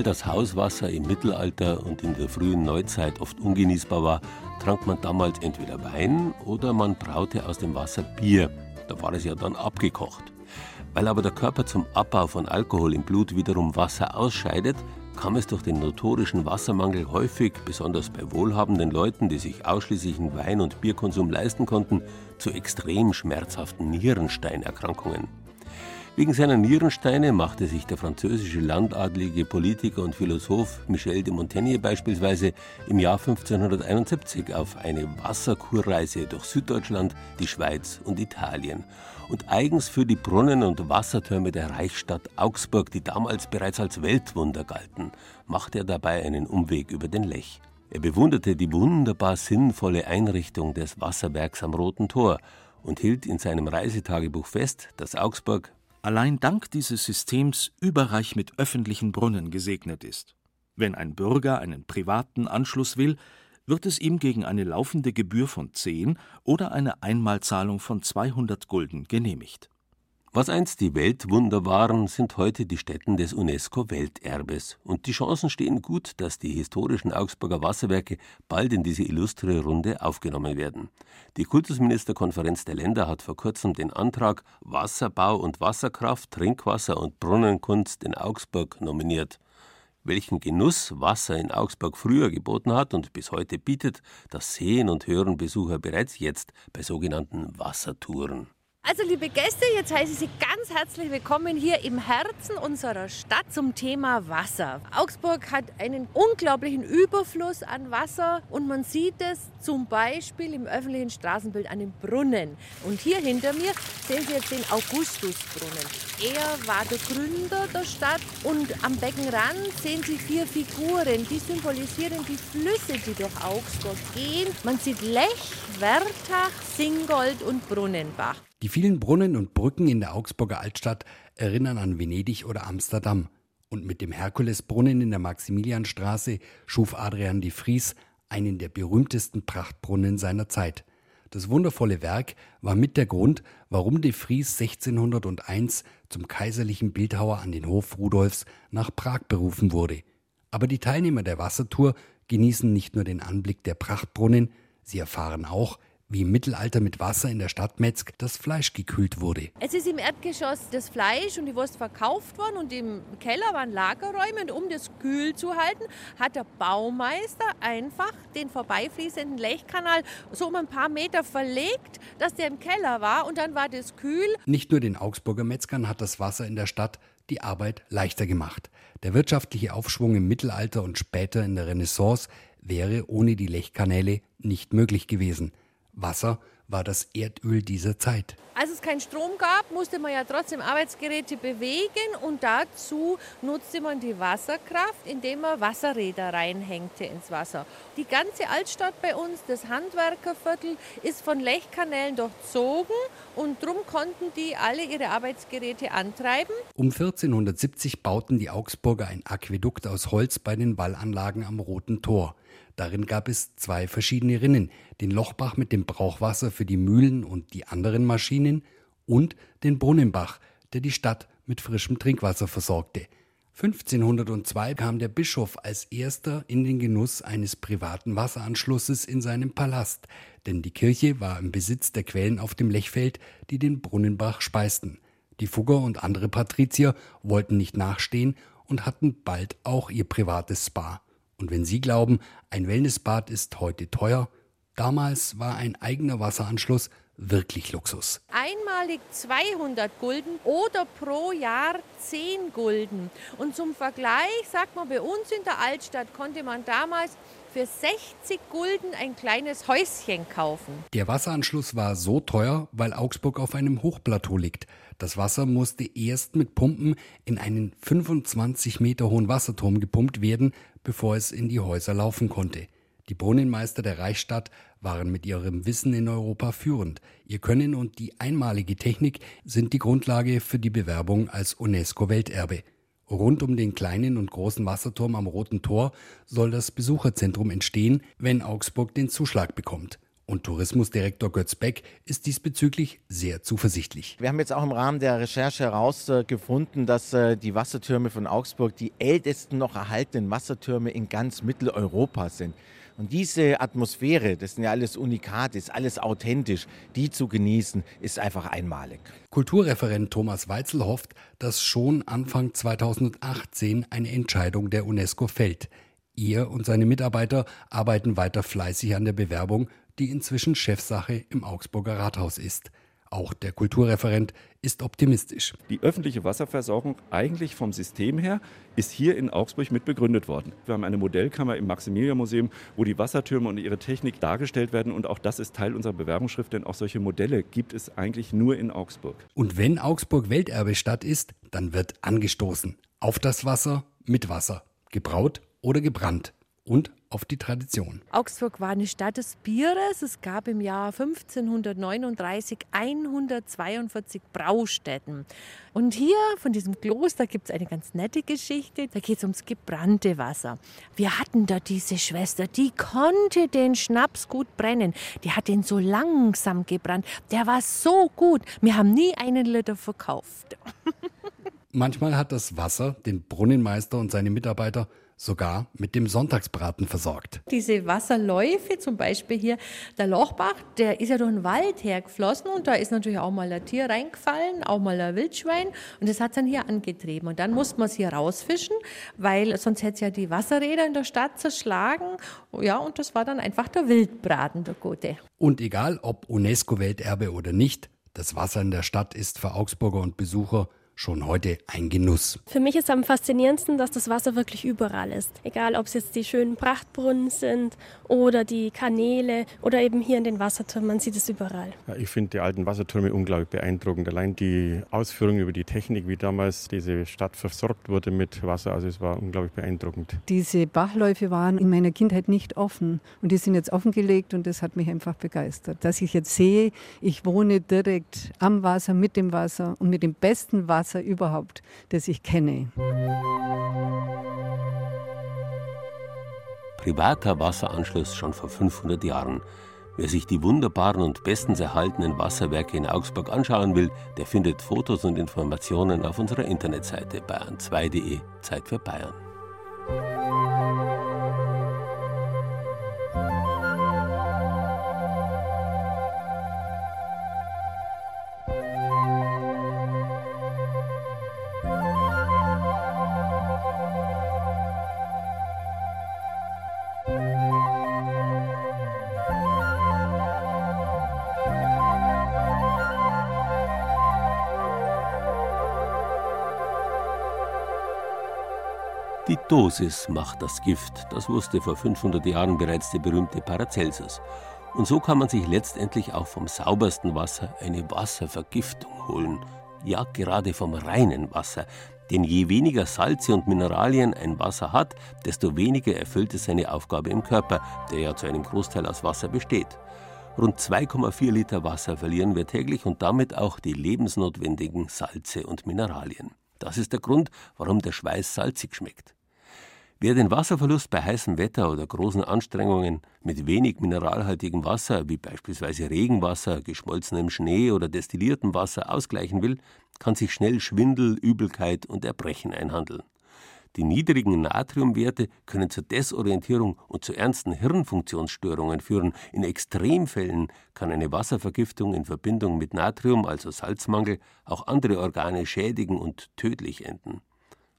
Weil das Hauswasser im Mittelalter und in der frühen Neuzeit oft ungenießbar war, trank man damals entweder Wein oder man braute aus dem Wasser Bier. Da war es ja dann abgekocht. Weil aber der Körper zum Abbau von Alkohol im Blut wiederum Wasser ausscheidet, kam es durch den notorischen Wassermangel häufig, besonders bei wohlhabenden Leuten, die sich ausschließlichen Wein- und Bierkonsum leisten konnten, zu extrem schmerzhaften Nierensteinerkrankungen. Wegen seiner Nierensteine machte sich der französische landadlige Politiker und Philosoph Michel de Montaigne beispielsweise im Jahr 1571 auf eine Wasserkurreise durch Süddeutschland, die Schweiz und Italien. Und eigens für die Brunnen und Wassertürme der Reichsstadt Augsburg, die damals bereits als Weltwunder galten, machte er dabei einen Umweg über den Lech. Er bewunderte die wunderbar sinnvolle Einrichtung des Wasserwerks am Roten Tor und hielt in seinem Reisetagebuch fest, dass Augsburg allein dank dieses Systems überreich mit öffentlichen Brunnen gesegnet ist. Wenn ein Bürger einen privaten Anschluss will, wird es ihm gegen eine laufende Gebühr von 10 oder eine Einmalzahlung von 200 Gulden genehmigt. Was einst die Weltwunder waren, sind heute die Stätten des UNESCO-Welterbes. Und die Chancen stehen gut, dass die historischen Augsburger Wasserwerke bald in diese illustre Runde aufgenommen werden. Die Kultusministerkonferenz der Länder hat vor kurzem den Antrag Wasserbau und Wasserkraft, Trinkwasser und Brunnenkunst in Augsburg nominiert. Welchen Genuss Wasser in Augsburg früher geboten hat und bis heute bietet, das sehen und hören Besucher bereits jetzt bei sogenannten Wassertouren. Also liebe Gäste, jetzt heiße ich Sie ganz herzlich willkommen hier im Herzen unserer Stadt zum Thema Wasser. Augsburg hat einen unglaublichen Überfluss an Wasser und man sieht es zum Beispiel im öffentlichen Straßenbild an den Brunnen. Und hier hinter mir sehen Sie jetzt den Augustusbrunnen. Er war der Gründer der Stadt und am Beckenrand sehen Sie vier Figuren, die symbolisieren die Flüsse, die durch Augsburg gehen. Man sieht Lech, Wertach, Singold und Brunnenbach. Die vielen Brunnen und Brücken in der Augsburger Altstadt erinnern an Venedig oder Amsterdam. Und mit dem Herkulesbrunnen in der Maximilianstraße schuf Adrian de Vries einen der berühmtesten Prachtbrunnen seiner Zeit. Das wundervolle Werk war mit der Grund, warum de Vries 1601 zum kaiserlichen Bildhauer an den Hof Rudolfs nach Prag berufen wurde. Aber die Teilnehmer der Wassertour genießen nicht nur den Anblick der Prachtbrunnen, sie erfahren auch, wie im Mittelalter mit Wasser in der Stadt Metzg das Fleisch gekühlt wurde. Es ist im Erdgeschoss das Fleisch und die Wurst verkauft worden und im Keller waren Lagerräume und um das kühl zu halten, hat der Baumeister einfach den vorbeifließenden Lechkanal so um ein paar Meter verlegt, dass der im Keller war und dann war das kühl. Nicht nur den Augsburger Metzgern hat das Wasser in der Stadt die Arbeit leichter gemacht. Der wirtschaftliche Aufschwung im Mittelalter und später in der Renaissance wäre ohne die Lechkanäle nicht möglich gewesen. Wasser war das Erdöl dieser Zeit. Als es keinen Strom gab, musste man ja trotzdem Arbeitsgeräte bewegen und dazu nutzte man die Wasserkraft, indem man Wasserräder reinhängte ins Wasser. Die ganze Altstadt bei uns, das Handwerkerviertel, ist von Lechkanälen durchzogen und darum konnten die alle ihre Arbeitsgeräte antreiben. Um 1470 bauten die Augsburger ein Aquädukt aus Holz bei den Wallanlagen am Roten Tor. Darin gab es zwei verschiedene Rinnen, den Lochbach mit dem Brauchwasser für die Mühlen und die anderen Maschinen und den Brunnenbach, der die Stadt mit frischem Trinkwasser versorgte. 1502 kam der Bischof als erster in den Genuss eines privaten Wasseranschlusses in seinem Palast, denn die Kirche war im Besitz der Quellen auf dem Lechfeld, die den Brunnenbach speisten. Die Fugger und andere Patrizier wollten nicht nachstehen und hatten bald auch ihr privates Spa. Und wenn Sie glauben, ein Wellnessbad ist heute teuer, damals war ein eigener Wasseranschluss wirklich Luxus. Einmalig 200 Gulden oder pro Jahr 10 Gulden. Und zum Vergleich sagt man, bei uns in der Altstadt konnte man damals für 60 Gulden ein kleines Häuschen kaufen. Der Wasseranschluss war so teuer, weil Augsburg auf einem Hochplateau liegt. Das Wasser musste erst mit Pumpen in einen 25 Meter hohen Wasserturm gepumpt werden, bevor es in die Häuser laufen konnte. Die Brunnenmeister der Reichsstadt waren mit ihrem Wissen in Europa führend. Ihr Können und die einmalige Technik sind die Grundlage für die Bewerbung als UNESCO-Welterbe. Rund um den kleinen und großen Wasserturm am Roten Tor soll das Besucherzentrum entstehen, wenn Augsburg den Zuschlag bekommt. Und Tourismusdirektor Götz Beck ist diesbezüglich sehr zuversichtlich. Wir haben jetzt auch im Rahmen der Recherche herausgefunden, dass äh, die Wassertürme von Augsburg die ältesten noch erhaltenen Wassertürme in ganz Mitteleuropa sind. Und diese Atmosphäre, das sind ja alles Unikate, ist alles authentisch, die zu genießen, ist einfach einmalig. Kulturreferent Thomas Weitzel hofft, dass schon Anfang 2018 eine Entscheidung der UNESCO fällt. Er und seine Mitarbeiter arbeiten weiter fleißig an der Bewerbung die inzwischen Chefsache im Augsburger Rathaus ist. Auch der Kulturreferent ist optimistisch. Die öffentliche Wasserversorgung eigentlich vom System her ist hier in Augsburg mit begründet worden. Wir haben eine Modellkammer im Maximilian-Museum, wo die Wassertürme und ihre Technik dargestellt werden. Und auch das ist Teil unserer Bewerbungsschrift, denn auch solche Modelle gibt es eigentlich nur in Augsburg. Und wenn Augsburg Welterbestadt ist, dann wird angestoßen. Auf das Wasser, mit Wasser. Gebraut oder gebrannt und auf die Tradition. Augsburg war eine Stadt des Bieres. Es gab im Jahr 1539 142 Braustätten. Und hier von diesem Kloster gibt es eine ganz nette Geschichte. Da geht es ums gebrannte Wasser. Wir hatten da diese Schwester, die konnte den Schnaps gut brennen. Die hat ihn so langsam gebrannt. Der war so gut. Wir haben nie einen Liter verkauft. Manchmal hat das Wasser den Brunnenmeister und seine Mitarbeiter sogar mit dem Sonntagsbraten versorgt. Diese Wasserläufe, zum Beispiel hier der Lochbach, der ist ja durch den Wald hergeflossen und da ist natürlich auch mal ein Tier reingefallen, auch mal ein Wildschwein und das hat dann hier angetrieben. Und dann musste man es hier rausfischen, weil sonst hätte es ja die Wasserräder in der Stadt zerschlagen. Ja, und das war dann einfach der Wildbraten, der gute. Und egal ob UNESCO-Welterbe oder nicht, das Wasser in der Stadt ist für Augsburger und Besucher schon heute ein Genuss. Für mich ist am faszinierendsten, dass das Wasser wirklich überall ist. Egal, ob es jetzt die schönen Prachtbrunnen sind oder die Kanäle oder eben hier in den Wassertürmen, man sieht es überall. Ja, ich finde die alten Wassertürme unglaublich beeindruckend. Allein die Ausführung über die Technik, wie damals diese Stadt versorgt wurde mit Wasser, also es war unglaublich beeindruckend. Diese Bachläufe waren in meiner Kindheit nicht offen und die sind jetzt offengelegt und das hat mich einfach begeistert. Dass ich jetzt sehe, ich wohne direkt am Wasser, mit dem Wasser und mit dem besten Wasser Wasser überhaupt, das ich kenne. Privater Wasseranschluss schon vor 500 Jahren. Wer sich die wunderbaren und bestens erhaltenen Wasserwerke in Augsburg anschauen will, der findet Fotos und Informationen auf unserer Internetseite bayern2.de Zeit für Bayern. Dosis macht das Gift, das wusste vor 500 Jahren bereits der berühmte Paracelsus. Und so kann man sich letztendlich auch vom saubersten Wasser eine Wasservergiftung holen. Ja, gerade vom reinen Wasser. Denn je weniger Salze und Mineralien ein Wasser hat, desto weniger erfüllt es seine Aufgabe im Körper, der ja zu einem Großteil aus Wasser besteht. Rund 2,4 Liter Wasser verlieren wir täglich und damit auch die lebensnotwendigen Salze und Mineralien. Das ist der Grund, warum der Schweiß salzig schmeckt. Wer den Wasserverlust bei heißem Wetter oder großen Anstrengungen mit wenig mineralhaltigem Wasser, wie beispielsweise Regenwasser, geschmolzenem Schnee oder destilliertem Wasser, ausgleichen will, kann sich schnell Schwindel, Übelkeit und Erbrechen einhandeln. Die niedrigen Natriumwerte können zur Desorientierung und zu ernsten Hirnfunktionsstörungen führen. In Extremfällen kann eine Wasservergiftung in Verbindung mit Natrium, also Salzmangel, auch andere Organe schädigen und tödlich enden.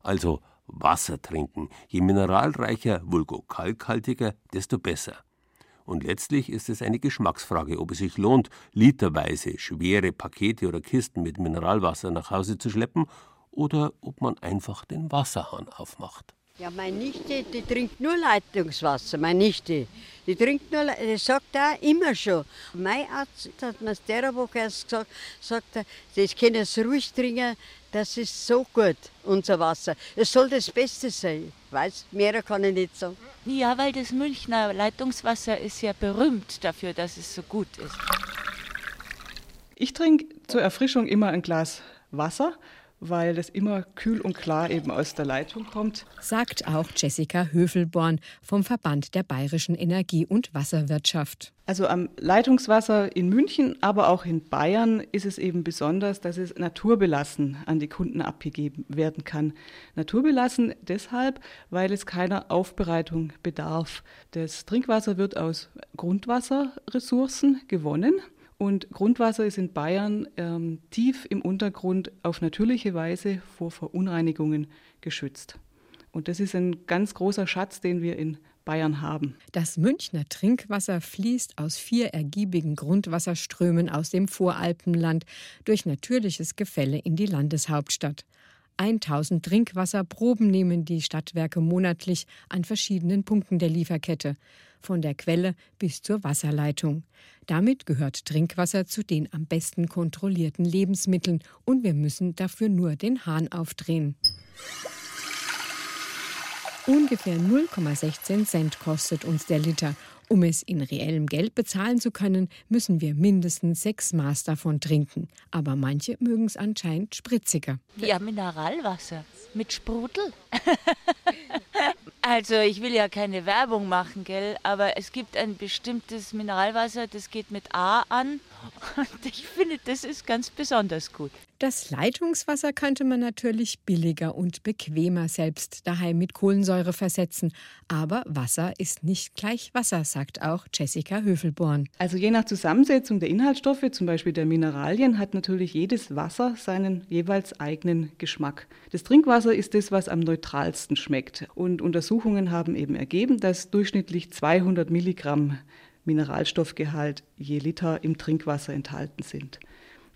Also Wasser trinken. Je mineralreicher, vulgo kalkhaltiger, desto besser. Und letztlich ist es eine Geschmacksfrage, ob es sich lohnt, literweise schwere Pakete oder Kisten mit Mineralwasser nach Hause zu schleppen oder ob man einfach den Wasserhahn aufmacht. Ja, meine Nichte, die trinkt nur Leitungswasser, meine Nichte. Die trinkt nur, das sagt er immer schon. Mein Arzt hat mir der Woche erst gesagt, sagt er, das können Sie ruhig trinken, das ist so gut, unser Wasser. Es soll das Beste sein. Weiß, mehr kann ich nicht sagen. Ja, weil das Münchner Leitungswasser ist ja berühmt dafür, dass es so gut ist. Ich trinke zur Erfrischung immer ein Glas Wasser weil es immer kühl und klar eben aus der Leitung kommt. Sagt auch Jessica Höfelborn vom Verband der Bayerischen Energie- und Wasserwirtschaft. Also am Leitungswasser in München, aber auch in Bayern ist es eben besonders, dass es naturbelassen an die Kunden abgegeben werden kann. Naturbelassen deshalb, weil es keiner Aufbereitung bedarf. Das Trinkwasser wird aus Grundwasserressourcen gewonnen. Und Grundwasser ist in Bayern ähm, tief im Untergrund auf natürliche Weise vor Verunreinigungen geschützt. Und das ist ein ganz großer Schatz, den wir in Bayern haben. Das Münchner Trinkwasser fließt aus vier ergiebigen Grundwasserströmen aus dem Voralpenland durch natürliches Gefälle in die Landeshauptstadt. 1000 Trinkwasserproben nehmen die Stadtwerke monatlich an verschiedenen Punkten der Lieferkette, von der Quelle bis zur Wasserleitung. Damit gehört Trinkwasser zu den am besten kontrollierten Lebensmitteln und wir müssen dafür nur den Hahn aufdrehen. Ungefähr 0,16 Cent kostet uns der Liter um es in reellem Geld bezahlen zu können, müssen wir mindestens sechs Maß davon trinken. Aber manche mögen es anscheinend spritziger. Ja, Mineralwasser mit Sprudel. also ich will ja keine Werbung machen, gell, aber es gibt ein bestimmtes Mineralwasser, das geht mit A an und ich finde, das ist ganz besonders gut. Das Leitungswasser könnte man natürlich billiger und bequemer selbst daheim mit Kohlensäure versetzen. Aber Wasser ist nicht gleich Wasser, sagt auch Jessica Höfelborn. Also je nach Zusammensetzung der Inhaltsstoffe, zum Beispiel der Mineralien, hat natürlich jedes Wasser seinen jeweils eigenen Geschmack. Das Trinkwasser ist das, was am neutralsten schmeckt. Und Untersuchungen haben eben ergeben, dass durchschnittlich 200 Milligramm Mineralstoffgehalt je Liter im Trinkwasser enthalten sind.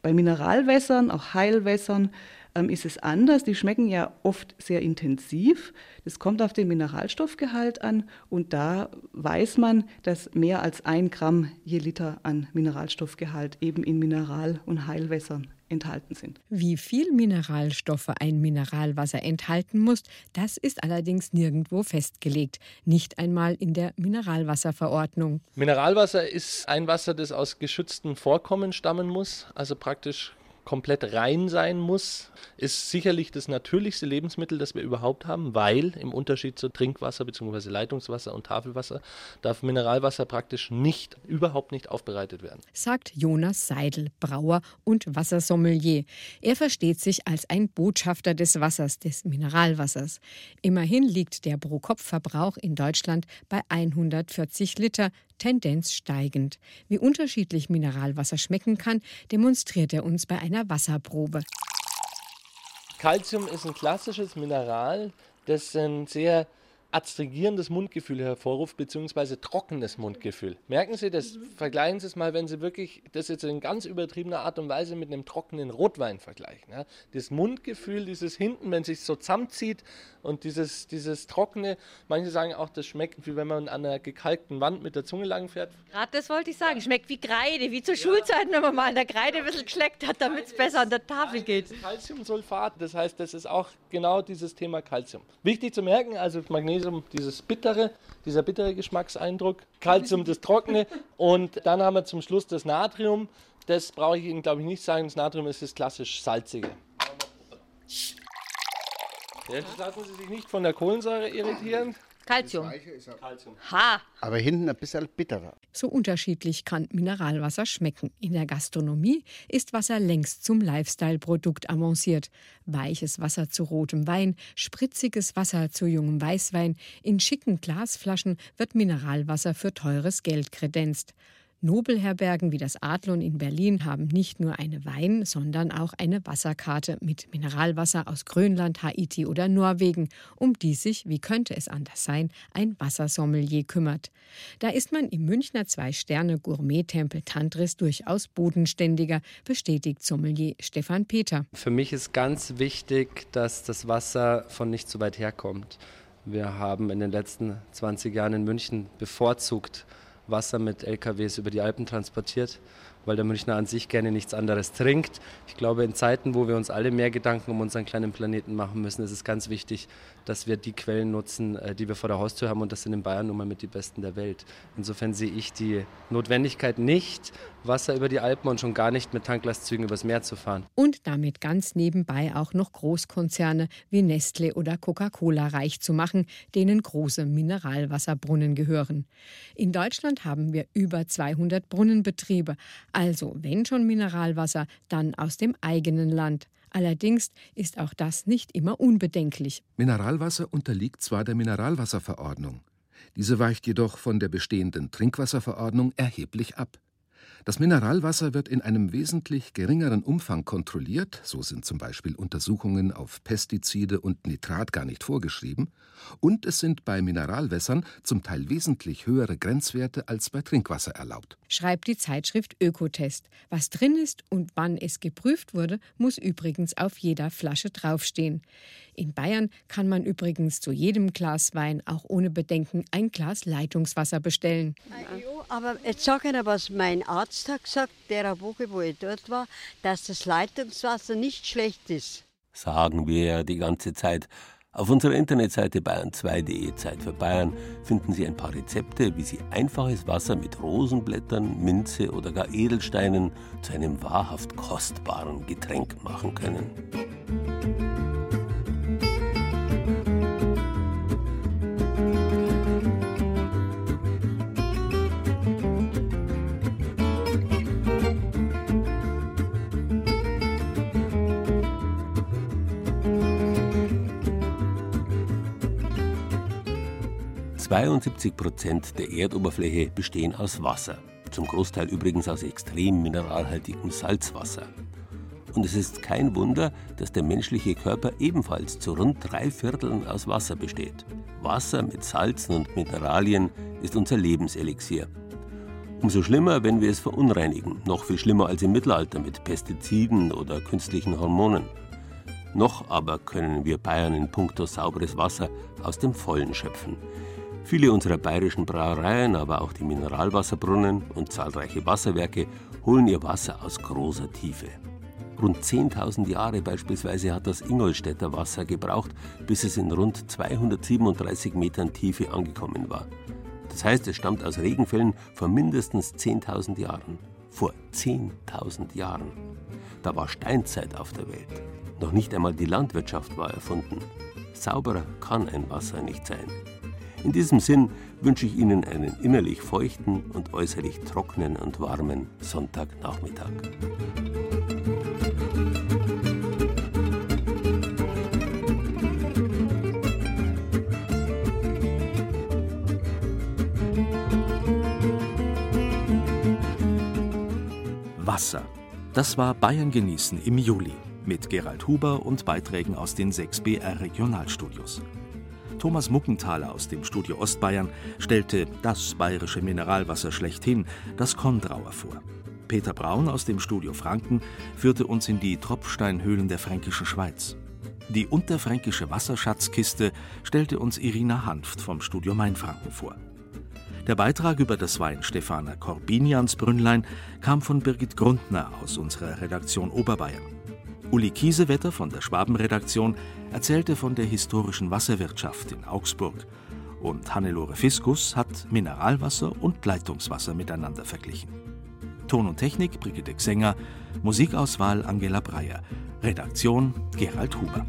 Bei Mineralwässern, auch Heilwässern, ähm, ist es anders. Die schmecken ja oft sehr intensiv. Das kommt auf den Mineralstoffgehalt an und da weiß man, dass mehr als ein Gramm je Liter an Mineralstoffgehalt eben in Mineral- und Heilwässern enthalten sind. Wie viel Mineralstoffe ein Mineralwasser enthalten muss, das ist allerdings nirgendwo festgelegt, nicht einmal in der Mineralwasserverordnung. Mineralwasser ist ein Wasser, das aus geschützten Vorkommen stammen muss, also praktisch komplett rein sein muss, ist sicherlich das natürlichste Lebensmittel, das wir überhaupt haben, weil im Unterschied zu Trinkwasser bzw. Leitungswasser und Tafelwasser darf Mineralwasser praktisch nicht, überhaupt nicht aufbereitet werden. Sagt Jonas Seidel, Brauer und Wassersommelier. Er versteht sich als ein Botschafter des Wassers, des Mineralwassers. Immerhin liegt der Pro-Kopf-Verbrauch in Deutschland bei 140 Liter, Tendenz steigend. Wie unterschiedlich Mineralwasser schmecken kann, demonstriert er uns bei einer Wasserprobe. Calcium ist ein klassisches Mineral, das ein sehr adstringierendes Mundgefühl hervorruft, beziehungsweise trockenes Mundgefühl. Merken Sie das? Vergleichen Sie es mal, wenn Sie wirklich das jetzt in ganz übertriebener Art und Weise mit einem trockenen Rotwein vergleichen. Das Mundgefühl, dieses hinten, wenn es sich so zusammenzieht und dieses, dieses trockene, manche sagen auch, das schmeckt wie wenn man an einer gekalkten Wand mit der Zunge lang fährt. Gerade das wollte ich sagen, schmeckt wie Kreide, wie zur ja. Schulzeit, wenn man mal an der Kreide ein bisschen geschleckt hat, damit es besser an der Tafel geht. Calciumsulfat, das heißt, das ist auch genau dieses Thema Calcium. Wichtig zu merken, also Magnesium Magnesium dieses bittere, dieser bittere Geschmackseindruck, Calcium das trockene und dann haben wir zum Schluss das Natrium. Das brauche ich Ihnen, glaube ich, nicht sagen. Das Natrium ist das klassisch salzige. Jetzt lassen Sie sich nicht von der Kohlensäure irritieren. Calcium. Ha! Aber hinten ein bisschen bitterer. So unterschiedlich kann Mineralwasser schmecken. In der Gastronomie ist Wasser längst zum Lifestyle-Produkt avanciert. Weiches Wasser zu rotem Wein, spritziges Wasser zu jungem Weißwein. In schicken Glasflaschen wird Mineralwasser für teures Geld kredenzt. Nobelherbergen wie das Adlon in Berlin haben nicht nur eine Wein-, sondern auch eine Wasserkarte mit Mineralwasser aus Grönland, Haiti oder Norwegen, um die sich, wie könnte es anders sein, ein Wassersommelier kümmert. Da ist man im Münchner Zwei-Sterne-Gourmet-Tempel Tantris durchaus bodenständiger, bestätigt Sommelier Stefan Peter. Für mich ist ganz wichtig, dass das Wasser von nicht so weit herkommt. Wir haben in den letzten 20 Jahren in München bevorzugt Wasser mit LKWs über die Alpen transportiert. weil der Münchner an sich gerne nichts anderes trinkt. Ich glaube, in Zeiten, wo wir uns alle mehr Gedanken um unseren kleinen Planeten machen müssen, ist es ganz wichtig, dass wir die Quellen nutzen, äh, die wir vor der Haustür haben und das sind in Bayern nun mal mit die besten der Welt. Insofern sehe ich die Notwendigkeit nicht, Wasser über die Alpen und schon gar nicht mit Tanklastzügen übers Meer zu fahren. Und damit ganz nebenbei auch noch Großkonzerne wie Nestle oder Coca-Cola reich zu machen, denen große Mineralwasserbrunnen gehören. In Deutschland haben wir über 200 Brunnenbetriebe, also wenn schon Mineralwasser, dann aus dem eigenen Land. Allerdings ist auch das nicht immer unbedenklich. Mineralwasser unterliegt zwar der Mineralwasserverordnung, diese weicht jedoch von der bestehenden Trinkwasserverordnung erheblich ab. Das Mineralwasser wird in einem wesentlich geringeren Umfang kontrolliert, so sind zum Beispiel Untersuchungen auf Pestizide und Nitrat gar nicht vorgeschrieben, und es sind bei Mineralwässern zum Teil wesentlich höhere Grenzwerte als bei Trinkwasser erlaubt. Schreibt die Zeitschrift Ökotest. Was drin ist und wann es geprüft wurde, muss übrigens auf jeder Flasche draufstehen. In Bayern kann man übrigens zu jedem Glas Wein auch ohne Bedenken ein Glas Leitungswasser bestellen. Ja, aber jetzt sage ich was mein Arzt hat gesagt, der Woche, wo ich dort war, dass das Leitungswasser nicht schlecht ist. Sagen wir ja die ganze Zeit. Auf unserer Internetseite bayern2.de Zeit für Bayern finden Sie ein paar Rezepte, wie Sie einfaches Wasser mit Rosenblättern, Minze oder gar Edelsteinen zu einem wahrhaft kostbaren Getränk machen können. 72 Prozent der Erdoberfläche bestehen aus Wasser, zum Großteil übrigens aus extrem mineralhaltigem Salzwasser. Und es ist kein Wunder, dass der menschliche Körper ebenfalls zu rund drei Vierteln aus Wasser besteht. Wasser mit Salzen und Mineralien ist unser Lebenselixier. Umso schlimmer, wenn wir es verunreinigen. Noch viel schlimmer als im Mittelalter mit Pestiziden oder künstlichen Hormonen. Noch aber können wir Bayern in puncto sauberes Wasser aus dem Vollen schöpfen. Viele unserer bayerischen Brauereien, aber auch die Mineralwasserbrunnen und zahlreiche Wasserwerke holen ihr Wasser aus großer Tiefe. Rund 10.000 Jahre beispielsweise hat das Ingolstädter Wasser gebraucht, bis es in rund 237 Metern Tiefe angekommen war. Das heißt, es stammt aus Regenfällen vor mindestens 10.000 Jahren. Vor 10.000 Jahren. Da war Steinzeit auf der Welt. Noch nicht einmal die Landwirtschaft war erfunden. Sauberer kann ein Wasser nicht sein. In diesem Sinn wünsche ich Ihnen einen innerlich feuchten und äußerlich trockenen und warmen Sonntagnachmittag. Wasser. Das war Bayern genießen im Juli mit Gerald Huber und Beiträgen aus den 6 BR Regionalstudios. Thomas Muckenthaler aus dem Studio Ostbayern stellte das bayerische Mineralwasser schlechthin, das Kondrauer, vor. Peter Braun aus dem Studio Franken führte uns in die Tropfsteinhöhlen der fränkischen Schweiz. Die unterfränkische Wasserschatzkiste stellte uns Irina Hanft vom Studio Mainfranken vor. Der Beitrag über das Weinstefaner Corbiniansbrünnlein kam von Birgit Grundner aus unserer Redaktion Oberbayern. Uli Kiesewetter von der Schwabenredaktion erzählte von der historischen Wasserwirtschaft in Augsburg und Hannelore Fiskus hat Mineralwasser und Leitungswasser miteinander verglichen. Ton und Technik Brigitte Xenger, Musikauswahl Angela Breyer, Redaktion Gerald Huber.